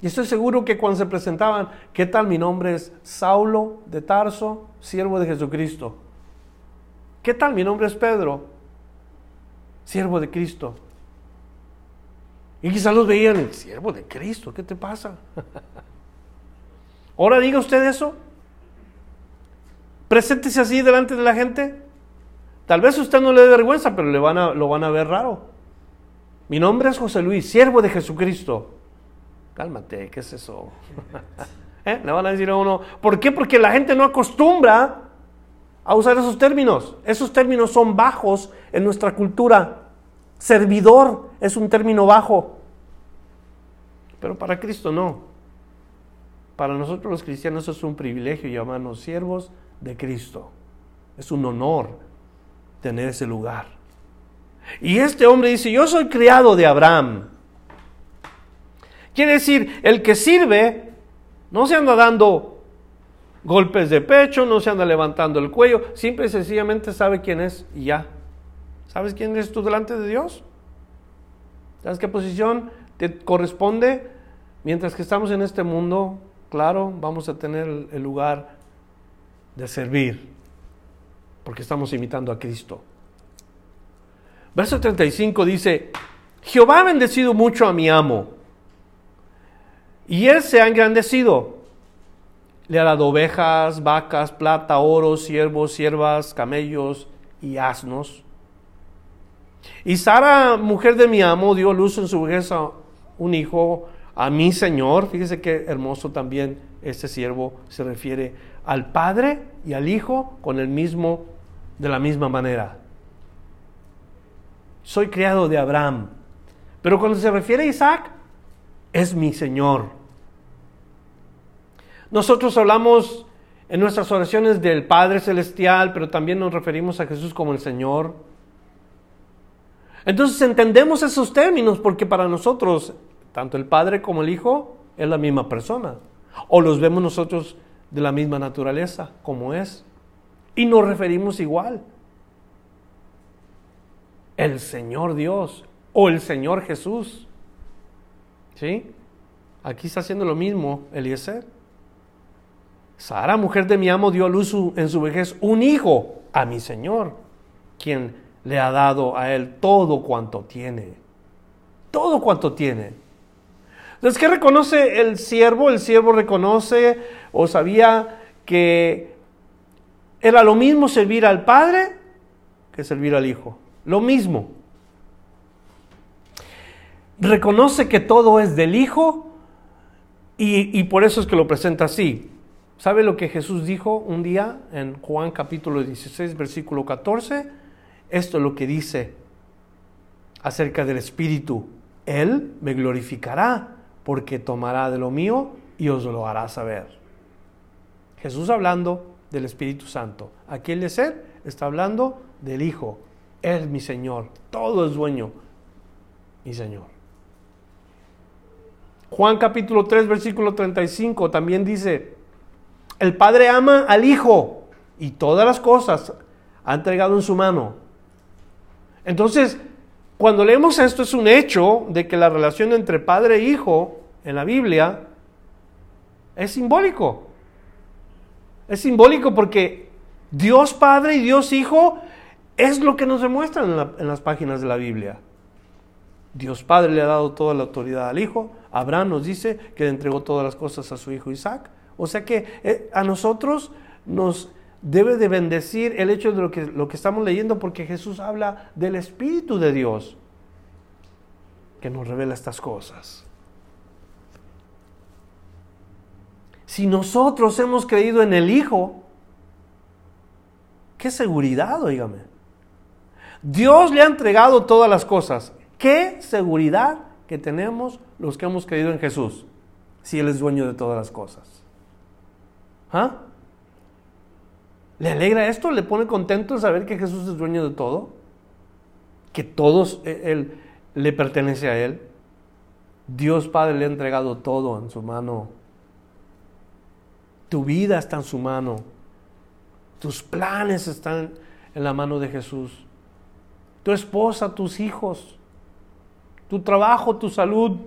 Y estoy seguro que cuando se presentaban, ¿qué tal? Mi nombre es Saulo de Tarso, siervo de Jesucristo. ¿Qué tal? Mi nombre es Pedro, siervo de Cristo. Y quizás los veían, el siervo de Cristo, ¿qué te pasa? (laughs) Ahora diga usted eso. Preséntese así delante de la gente. Tal vez usted no le dé vergüenza, pero le van a, lo van a ver raro. Mi nombre es José Luis, siervo de Jesucristo. Cálmate, ¿qué es eso? (laughs) ¿Eh? Le van a decir a uno, ¿por qué? Porque la gente no acostumbra a usar esos términos. Esos términos son bajos en nuestra cultura. Servidor es un término bajo. Pero para Cristo no. Para nosotros los cristianos es un privilegio llamarnos siervos de Cristo. Es un honor tener ese lugar. Y este hombre dice, yo soy criado de Abraham. Quiere decir, el que sirve no se anda dando golpes de pecho, no se anda levantando el cuello, simple y sencillamente sabe quién es y ya. ¿Sabes quién eres tú delante de Dios? ¿Sabes qué posición te corresponde? Mientras que estamos en este mundo, claro, vamos a tener el lugar de servir, porque estamos imitando a Cristo. Verso 35 dice, Jehová ha bendecido mucho a mi amo, y él se ha engrandecido le ha dado ovejas, vacas, plata, oro, siervos, siervas, camellos y asnos. Y Sara, mujer de mi amo, dio luz en su vejez a un hijo, a mi Señor. Fíjese qué hermoso también este siervo se refiere al Padre y al Hijo con el mismo, de la misma manera. Soy criado de Abraham. Pero cuando se refiere a Isaac, es mi Señor. Nosotros hablamos en nuestras oraciones del Padre Celestial, pero también nos referimos a Jesús como el Señor. Entonces entendemos esos términos porque para nosotros, tanto el Padre como el Hijo, es la misma persona. O los vemos nosotros de la misma naturaleza, como es. Y nos referimos igual. El Señor Dios o el Señor Jesús. ¿Sí? Aquí está haciendo lo mismo Eliezer. Sara, mujer de mi amo, dio a luz en su vejez un hijo a mi Señor, quien le ha dado a él todo cuanto tiene. Todo cuanto tiene. Entonces, ¿qué reconoce el siervo? El siervo reconoce o sabía que era lo mismo servir al Padre que servir al Hijo. Lo mismo. Reconoce que todo es del Hijo y, y por eso es que lo presenta así. ¿Sabe lo que Jesús dijo un día en Juan capítulo 16, versículo 14? Esto es lo que dice acerca del Espíritu. Él me glorificará porque tomará de lo mío y os lo hará saber. Jesús hablando del Espíritu Santo. Aquí el de ser está hablando del Hijo. Él es mi Señor. Todo es dueño. Mi Señor. Juan capítulo 3, versículo 35 también dice, el Padre ama al Hijo y todas las cosas ha entregado en su mano. Entonces, cuando leemos esto es un hecho de que la relación entre Padre e Hijo en la Biblia es simbólico. Es simbólico porque Dios Padre y Dios Hijo es lo que nos demuestran en, en, las páginas de la Biblia. Dios Padre le ha dado toda la autoridad al Hijo. Abraham nos dice que le entregó todas las cosas a su hijo Isaac. O sea que eh, a nosotros nos debe de bendecir el hecho de lo que, lo que estamos leyendo porque Jesús habla del Espíritu de Dios que nos revela estas cosas. Si nosotros hemos creído en el Hijo, qué seguridad, oígame. Dios le ha entregado todas las cosas. Qué seguridad que tenemos los que hemos creído en Jesús, si Él es dueño de todas las cosas. ¿Ah? ¿Le alegra esto? ¿Le pone contento saber que Jesús es dueño de todo? ¿Que todos e, él, le pertenece a Él? Dios Padre le ha entregado todo en su mano. Tu vida está en su mano. Tus planes están en la mano de Jesús. Tu esposa, tus hijos, tu trabajo, tu salud,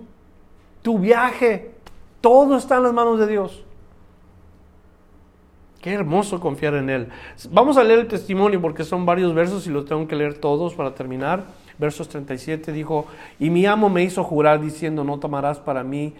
tu viaje, todo está en las manos de Dios. Qué hermoso confiar en Él. Vamos a leer el testimonio porque son varios versos y los tengo que leer todos para terminar. Versos 37 dijo, y mi amo me hizo jurar diciendo, no tomarás para mí,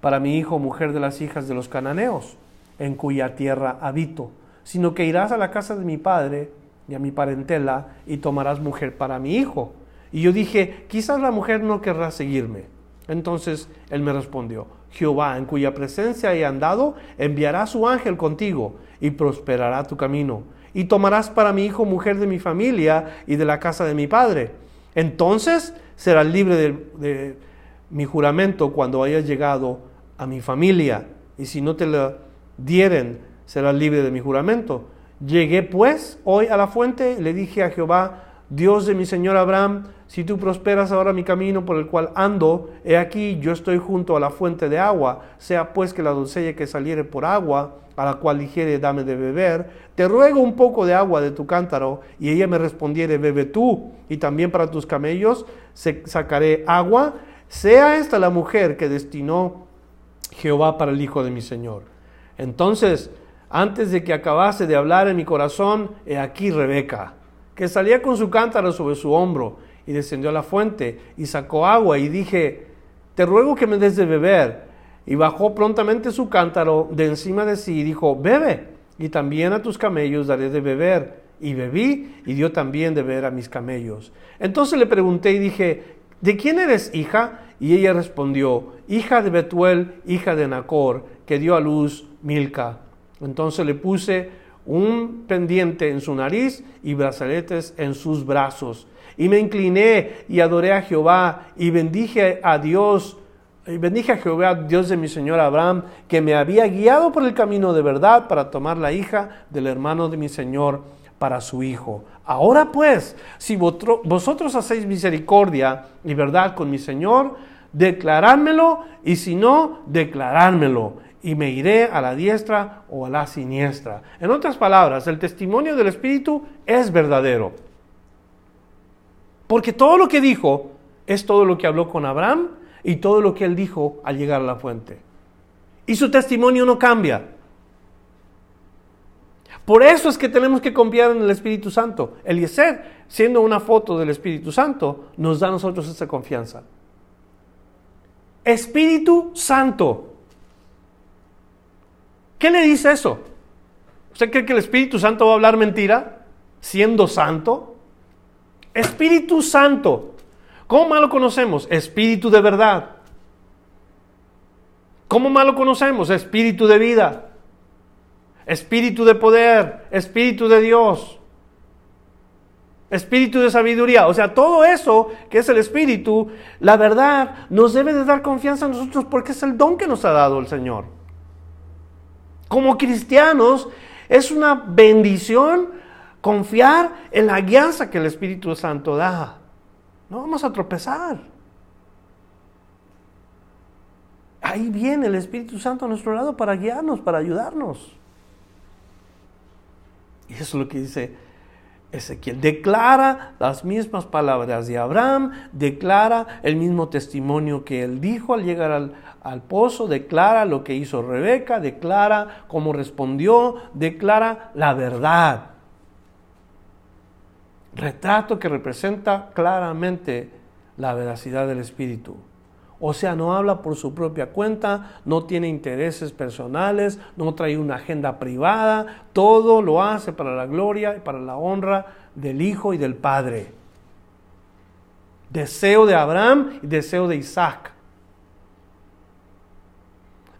para mi hijo, mujer de las hijas de los cananeos, en cuya tierra habito, sino que irás a la casa de mi padre y a mi parentela y tomarás mujer para mi hijo. Y yo dije, quizás la mujer no querrá seguirme. Entonces él me respondió, Jehová, en cuya presencia he andado, enviará su ángel contigo y prosperará tu camino. Y tomarás para mi hijo mujer de mi familia y de la casa de mi padre. Entonces serás libre de, mi juramento cuando hayas llegado a mi familia. Y si no te lo dieren, serás libre de mi juramento. Llegué pues hoy a la fuente, le dije a Jehová, Dios de mi Señor Abraham, si tú prosperas ahora mi camino por el cual ando, he aquí yo estoy junto a la fuente de agua, sea pues que la doncella que saliere por agua, a la cual dijere, dame de beber, te ruego un poco de agua de tu cántaro, y ella me respondiere, bebe tú, y también para tus camellos sacaré agua, sea esta la mujer que destinó Jehová para el hijo de mi Señor. Entonces, antes de que acabase de hablar en mi corazón, he aquí Rebeca, que salía con su cántaro sobre su hombro, y descendió a la fuente y sacó agua y dije, te ruego que me des de beber. Y bajó prontamente su cántaro de encima de sí y dijo, bebe, y también a tus camellos daré de beber. Y bebí y dio también de beber a mis camellos. Entonces le pregunté y dije, ¿de quién eres hija? Y ella respondió, hija de Betuel, hija de Nacor, que dio a luz Milca. Entonces le puse un pendiente en su nariz y brazaletes en sus brazos. Y me incliné y adoré a Jehová y bendije a Dios, y bendije a Jehová, Dios de mi Señor Abraham, que me había guiado por el camino de verdad para tomar la hija del hermano de mi Señor para su hijo. Ahora pues, si vosotros hacéis misericordia y verdad con mi Señor, declarármelo, y si no, declarármelo, y me iré a la diestra o a la siniestra. En otras palabras, el testimonio del Espíritu es verdadero. Porque todo lo que dijo es todo lo que habló con Abraham y todo lo que él dijo al llegar a la fuente. Y su testimonio no cambia. Por eso es que tenemos que confiar en el Espíritu Santo. Eliezer, siendo una foto del Espíritu Santo, nos da a nosotros esa confianza. Espíritu Santo. ¿Qué le dice eso? ¿Usted cree que el Espíritu Santo va a hablar mentira siendo santo? Espíritu Santo. ¿Cómo más lo conocemos? Espíritu de verdad. ¿Cómo más lo conocemos? Espíritu de vida espíritu de poder, espíritu de Dios, espíritu de sabiduría. O sea, todo eso que es el espíritu, la verdad, nos debe de dar confianza a nosotros porque es el don que nos ha dado el Señor. Como cristianos, es una bendición confiar en la guianza que el Espíritu Santo da. No vamos a tropezar. Ahí viene el Espíritu Santo a nuestro lado para guiarnos, para ayudarnos. Y eso es lo que dice Ezequiel. Declara las mismas palabras de Abraham, declara el mismo testimonio que él dijo al llegar al, al pozo, declara lo que hizo Rebeca, declara cómo respondió, declara la verdad. Retrato que representa claramente la veracidad del Espíritu. O sea, no habla por su propia cuenta, no tiene intereses personales, no trae una agenda privada, todo lo hace para la gloria y para la honra del Hijo y del Padre. Deseo de Abraham y deseo de Isaac.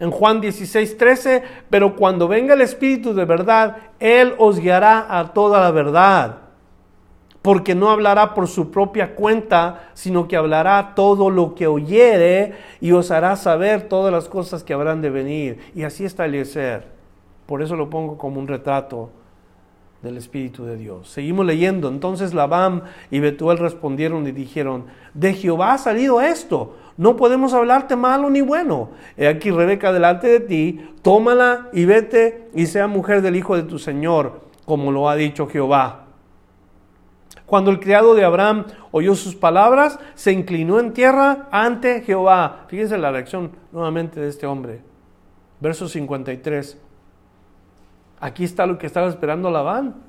En Juan 16, 13, pero cuando venga el Espíritu de verdad, Él os guiará a toda la verdad porque no hablará por su propia cuenta, sino que hablará todo lo que oyere y os hará saber todas las cosas que habrán de venir. Y así está Eliezer. Por eso lo pongo como un retrato del Espíritu de Dios. Seguimos leyendo. Entonces Labán y Betuel respondieron y dijeron, de Jehová ha salido esto. No podemos hablarte malo ni bueno. He aquí Rebeca delante de ti, tómala y vete y sea mujer del hijo de tu Señor, como lo ha dicho Jehová. Cuando el criado de Abraham oyó sus palabras, se inclinó en tierra ante Jehová. Fíjense la reacción nuevamente de este hombre. Verso 53. Aquí está lo que estaba esperando Labán.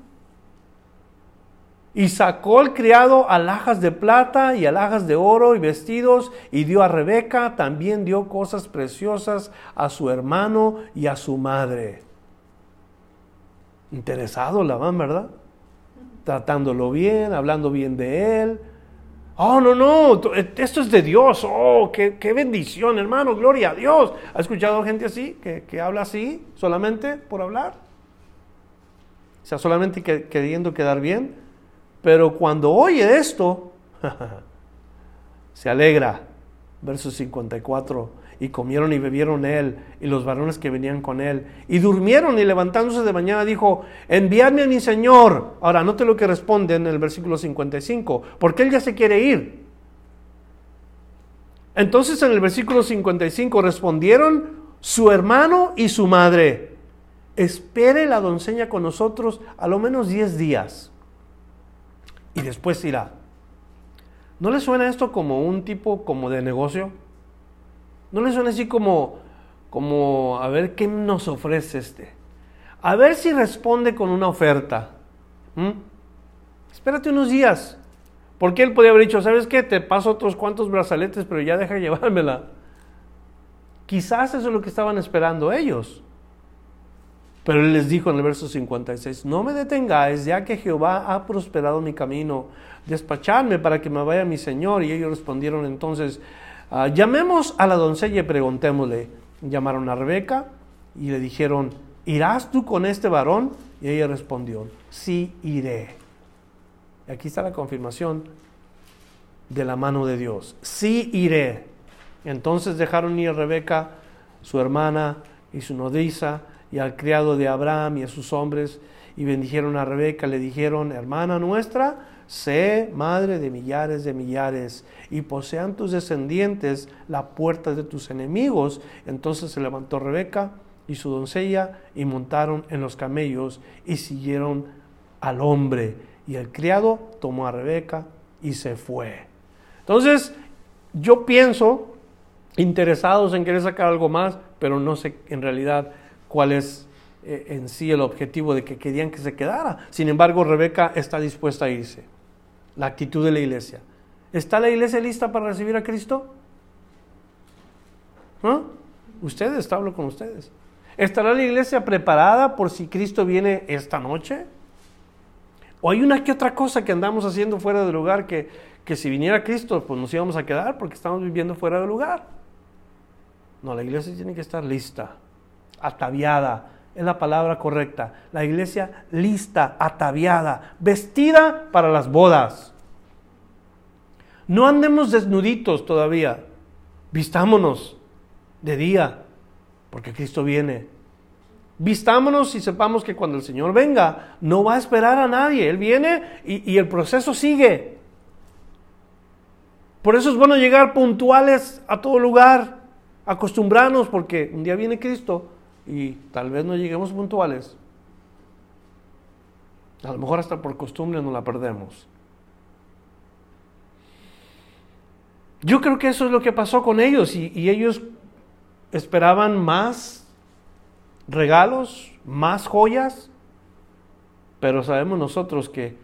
Y sacó el criado alhajas de plata y alhajas de oro y vestidos y dio a Rebeca, también dio cosas preciosas a su hermano y a su madre. Interesado Labán, ¿verdad? tratándolo bien, hablando bien de él. Oh, no, no, eh, esto es de Dios. Oh, qué, bendición, hermano, gloria a Dios. ¿Ha escuchado gente así, que, habla así, solamente por hablar? O sea, solamente queriendo quedar bien. Pero cuando oye esto, (laughs) se alegra. Verso 54 y comieron y bebieron él y los varones que venían con él. Y durmieron y levantándose de mañana dijo, enviadme a mi Señor. Ahora, note lo que responde en el versículo 55, porque él ya se quiere ir. Entonces en el versículo 55 respondieron su hermano y su madre, espere la doncella con nosotros a lo menos 10 días y después irá. ¿No le suena esto como un tipo como de negocio? ¿No le suena así como, como, a ver qué nos ofrece este? A ver si responde con una oferta. Espérate unos días. Porque él podía haber dicho, ¿sabes qué? Te paso otros cuantos brazaletes, pero ya deja llevármela. Quizás eso es lo que estaban esperando ellos. Pero él les dijo en el verso 56, no me detengáis, ya que Jehová ha prosperado mi camino, despachadme para que me vaya mi Señor. Y ellos respondieron entonces, Ah, llamemos a la doncella y preguntémosle. Llamaron a Rebeca y le dijeron, ¿irás tú con este varón? Y ella respondió, sí iré. Y aquí está la confirmación de la mano de Dios. Sí iré. Entonces dejaron ir a Rebeca, su hermana y su nodriza, y al criado de Abraham y a sus hombres, y bendijeron a Rebeca, le dijeron, hermana nuestra, sé madre de millares de millares, y posean tus descendientes la puerta de tus enemigos. Entonces se levantó Rebeca y su doncella y montaron en los camellos y siguieron al hombre. Y el criado tomó a Rebeca y se fue. Entonces, yo pienso, interesados en querer sacar algo más, pero no sé en realidad cuál es eh, en sí el objetivo de que querían que se quedara. Sin embargo, Rebeca está dispuesta a irse. La actitud de la iglesia. ¿Está la iglesia lista para recibir a Cristo? ¿Ah? Ustedes, hablo con ustedes. ¿Estará la iglesia preparada por si Cristo viene esta noche? ¿O hay una que otra cosa que andamos haciendo fuera de lugar que, que si viniera Cristo, pues nos íbamos a quedar porque estamos viviendo fuera de lugar? No, la iglesia tiene que estar lista, ataviada, es la palabra correcta. La iglesia lista, ataviada, vestida para las bodas. No andemos desnuditos todavía, vistámonos de día, porque Cristo viene. Vistámonos y sepamos que cuando el Señor venga, no va a esperar a nadie. Él viene y, el proceso sigue. Por eso es bueno llegar puntuales a todo lugar, acostumbrarnos, porque un día viene Cristo y tal vez no lleguemos puntuales. A lo mejor hasta por costumbre no la perdemos. Yo creo que eso es lo que pasó con ellos y, y ellos esperaban más regalos, más joyas, pero sabemos nosotros que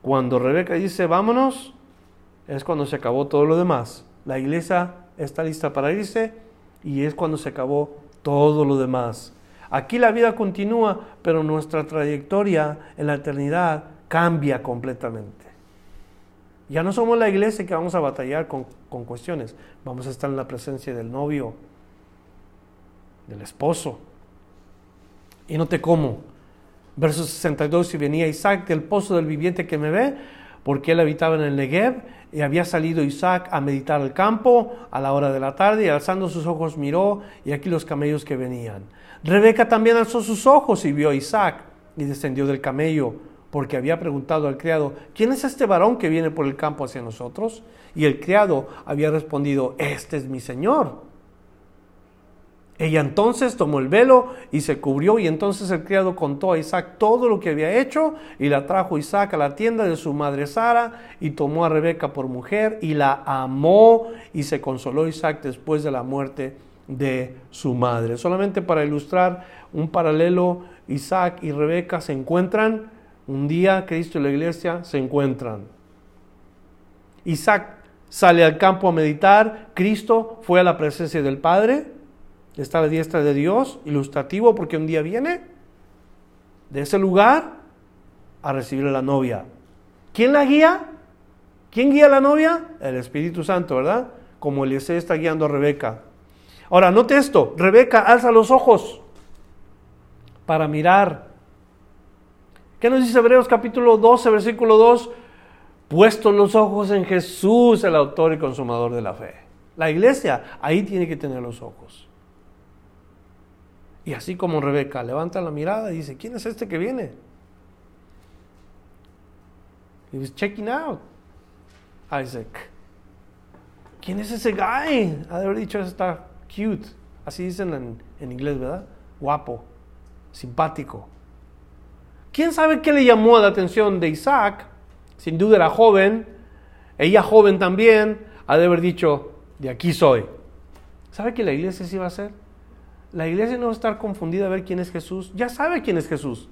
cuando Rebeca dice vámonos, es cuando se acabó todo lo demás. La iglesia está lista para irse y es cuando se acabó todo lo demás. Aquí la vida continúa, pero nuestra trayectoria en la eternidad cambia completamente. Ya no somos la iglesia que vamos a batallar con, con cuestiones, vamos a estar en la presencia del novio, del esposo. Y no te como. Verso 62, y venía Isaac del pozo del viviente que me ve, porque él habitaba en el Negev, y había salido Isaac a meditar al campo a la hora de la tarde, y alzando sus ojos miró, y aquí los camellos que venían. Rebeca también alzó sus ojos y vio a Isaac, y descendió del camello, porque había preguntado al criado, ¿quién es este varón que viene por el campo hacia nosotros? Y el criado había respondido, este es mi señor. Ella entonces tomó el velo y se cubrió y entonces el criado contó a Isaac todo lo que había hecho y la trajo Isaac a la tienda de su madre Sara y tomó a Rebeca por mujer y la amó y se consoló Isaac después de la muerte de su madre. Solamente para ilustrar un paralelo, Isaac y Rebeca se encuentran, un día Cristo y la iglesia se encuentran. Isaac sale al campo a meditar, Cristo fue a la presencia del Padre, está a la diestra de Dios, ilustrativo porque un día viene de ese lugar a recibir a la novia. ¿Quién la guía? ¿Quién guía a la novia? El Espíritu Santo, ¿verdad? Como Eliezer está guiando a Rebeca. Ahora, note esto, Rebeca alza los ojos para mirar. ¿Qué nos dice Hebreos capítulo 12, versículo 2? Puesto los ojos en Jesús, el autor y consumador de la fe. La iglesia ahí tiene que tener los ojos. Y así como Rebeca levanta la mirada y dice, ¿quién es este que viene? He was checking out. Isaac. ¿Quién es ese guy? Ha de haber dicho, está cute. Así dicen en, en inglés, ¿verdad? Guapo, simpático. ¿Quién sabe qué le llamó la atención de Isaac? Sin duda era joven. Ella joven también. Ha de haber dicho, de aquí soy. ¿Sabe que la iglesia sí va a ser? La iglesia no va a estar confundida a ver quién es Jesús. Ya sabe quién es Jesús.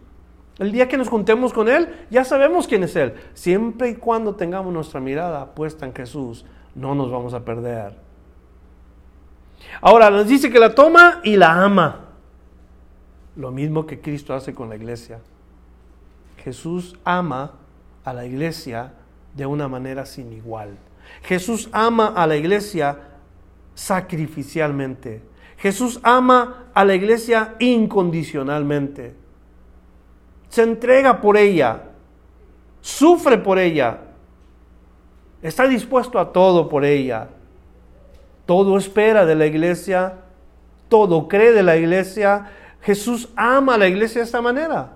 El día que nos juntemos con Él, ya sabemos quién es Él. Siempre y cuando tengamos nuestra mirada puesta en Jesús, no nos vamos a perder. Ahora nos dice que la toma y la ama. Lo mismo que Cristo hace con la iglesia. Jesús ama a la iglesia de una manera sin igual. Jesús ama a la iglesia sacrificialmente. Jesús ama a la iglesia incondicionalmente. Se entrega por ella, sufre por ella, está dispuesto a todo por ella. Todo espera de la iglesia, todo cree de la iglesia. Jesús ama a la iglesia de esta manera.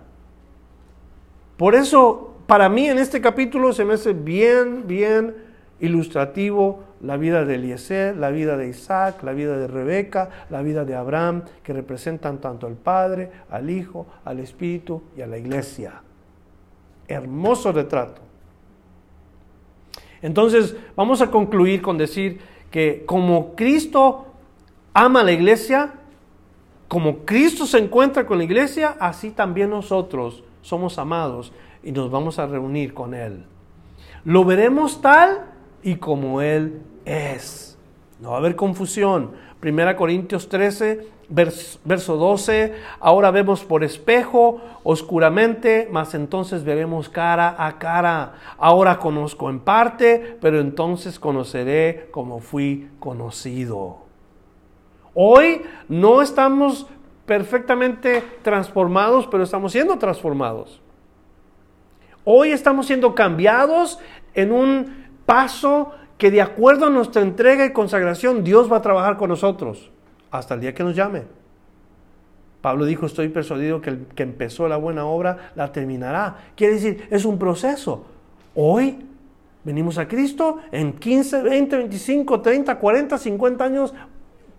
Por eso, para mí en este capítulo se me hace bien, bien ilustrativo la vida de Eliezer, la vida de Isaac, la vida de Rebeca, la vida de Abraham, que representan tanto al Padre, al Hijo, al Espíritu y a la iglesia. Hermoso retrato. Entonces, vamos a concluir con decir que como Cristo ama a la iglesia, como Cristo se encuentra con la iglesia, así también nosotros somos amados y nos vamos a reunir con Él. Lo veremos tal y como Él es. No va a haber confusión. Primera Corintios 13, verso 12, ahora vemos por espejo, oscuramente, mas entonces veremos cara a cara. Ahora conozco en parte, pero entonces conoceré como fui conocido. Hoy no estamos perfectamente transformados, pero estamos siendo transformados. Hoy estamos siendo cambiados en un paso que de acuerdo a nuestra entrega y consagración, Dios va a trabajar con nosotros hasta el día que nos llame. Pablo dijo, estoy persuadido que el que empezó la buena obra la terminará. Quiere decir, es un proceso. Hoy venimos a Cristo, en 15, 20, 25, 30, 40, 50 años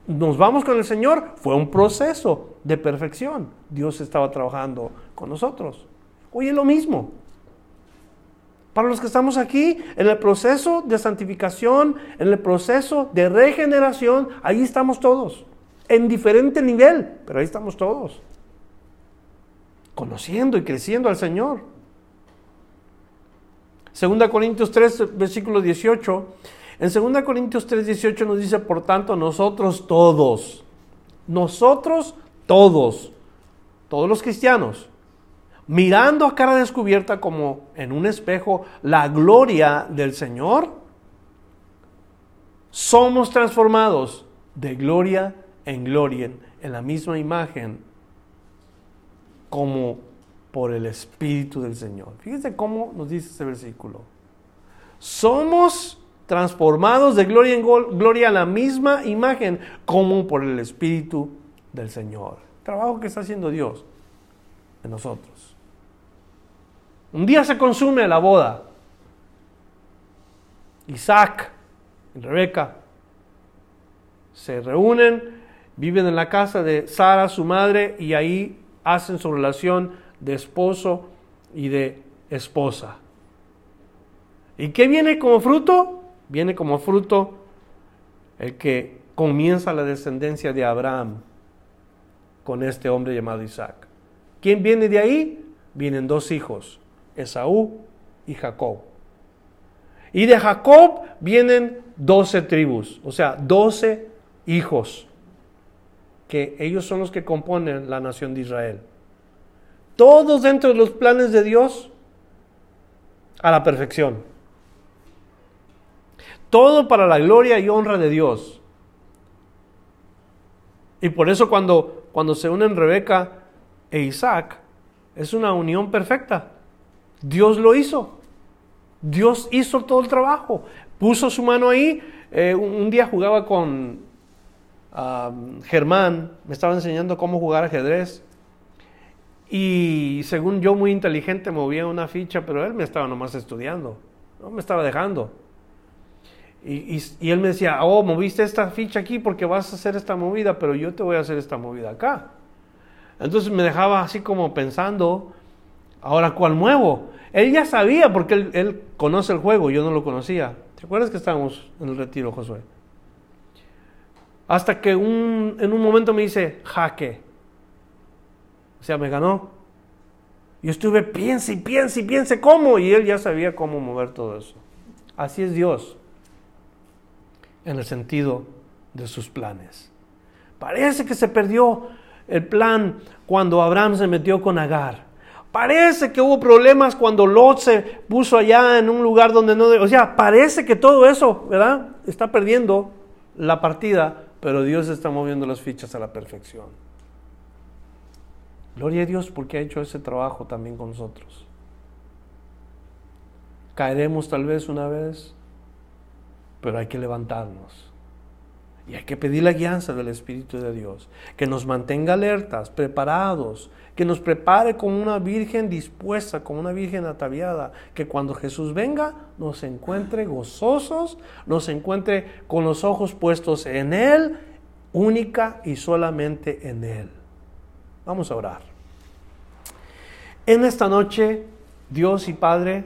nos vamos con el Señor. Fue un proceso de perfección. Dios estaba trabajando con nosotros. Hoy es lo mismo. Para los que estamos aquí, en el proceso de santificación, en el proceso de regeneración, ahí estamos todos en diferente nivel, pero ahí estamos todos, conociendo y creciendo al Señor. Segunda Corintios 3, versículo 18. En 2 Corintios 3, 18 nos dice, por tanto, nosotros todos, nosotros todos, todos los cristianos, mirando a cara descubierta como en un espejo la gloria del Señor, somos transformados de gloria en gloria, en la misma imagen, como por el Espíritu del Señor. Fíjense cómo nos dice este versículo. Somos transformados de gloria en gloria a la misma imagen, como por el Espíritu del Señor. trabajo que está haciendo Dios en nosotros. Un día se consume la boda. Isaac y Rebeca se reúnen Viven en la casa de Sara, su madre, y ahí hacen su relación de esposo y de esposa. ¿Y qué viene como fruto? Viene como fruto el que comienza la descendencia de Abraham con este hombre llamado Isaac. ¿Quién viene de ahí? Vienen dos hijos, Esaú y Jacob. Y de Jacob vienen doce tribus, o sea, doce hijos que ellos son los que componen la nación de Israel. Todos dentro de los planes de Dios a la perfección. Todo para la gloria y honra de Dios. Y por eso cuando, cuando se unen Rebeca e Isaac, es una unión perfecta. Dios lo hizo. Dios hizo todo el trabajo. Puso su mano ahí. Eh, un día jugaba con, Germán me estaba enseñando cómo jugar ajedrez. Y según yo, muy inteligente, movía una ficha, pero él me estaba nomás estudiando, no me estaba dejando. Y, y, él me decía, oh, moviste esta ficha aquí porque vas a hacer esta movida, pero yo te voy a hacer esta movida acá. Entonces me dejaba así como pensando, ahora cuál muevo. Él ya sabía porque él, conoce el juego, yo no lo conocía. ¿Te acuerdas que estábamos en el retiro, Josué? Hasta que en un momento me dice, jaque. O sea, me ganó. Yo estuve, piense y piense y piense cómo. Y él ya sabía cómo mover todo eso. Así es Dios. En el sentido de sus planes. Parece que se perdió el plan cuando Abraham se metió con Agar. Parece que hubo problemas cuando Lot se puso allá en un lugar donde no... O sea, parece que todo eso, ¿verdad? Está perdiendo la partida pero Dios está moviendo las fichas a la perfección. Gloria a Dios porque ha hecho ese trabajo también con nosotros. Caeremos tal vez una vez, pero hay que levantarnos. Y hay que pedir la guianza del Espíritu de Dios, que nos mantenga alertas, preparados, que nos prepare como una virgen dispuesta, como una virgen ataviada, que cuando Jesús venga nos encuentre gozosos, nos encuentre con los ojos puestos en Él, única y solamente en Él. Vamos a orar. En esta noche, Dios y Padre,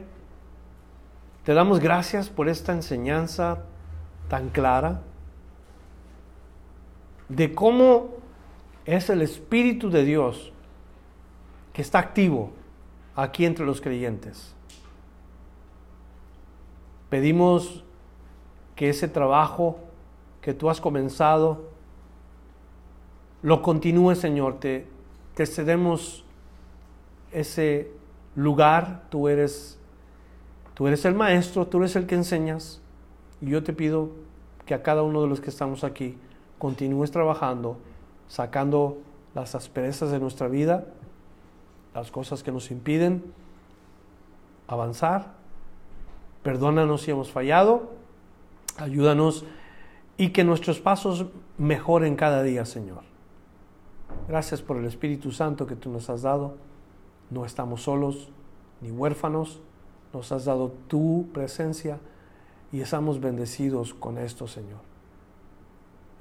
te damos gracias por esta enseñanza tan clara de cómo es el Espíritu de Dios que está activo aquí entre los creyentes. Pedimos que ese trabajo que tú has comenzado lo continúe, Señor. Te, te cedemos ese lugar. Tú eres, tú eres el maestro, tú eres el que enseñas. Y yo te pido que a cada uno de los que estamos aquí continúes trabajando, sacando las asperezas de nuestra vida, las cosas que nos impiden avanzar. Perdónanos si hemos fallado, ayúdanos y que nuestros pasos mejoren cada día, Señor. Gracias por el Espíritu Santo que tú nos has dado. No estamos solos ni huérfanos. Nos has dado tu presencia y estamos bendecidos con esto, Señor.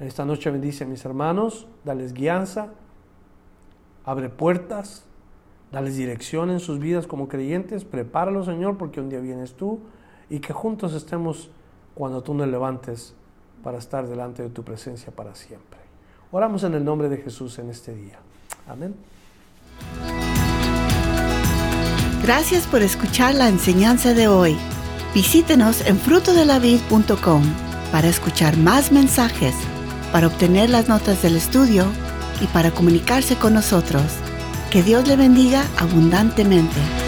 Esta noche bendice a mis hermanos, dales guianza, abre puertas, dales dirección en sus vidas como creyentes, prepáralos, Señor, porque un día vienes tú y que juntos estemos cuando tú nos levantes para estar delante de tu presencia para siempre. Oramos en el nombre de Jesús en este día. Amén. Gracias por escuchar la enseñanza de hoy. Visítenos en frutodelavid.com para escuchar más mensajes, para obtener las notas del estudio y para comunicarse con nosotros. Que Dios le bendiga abundantemente.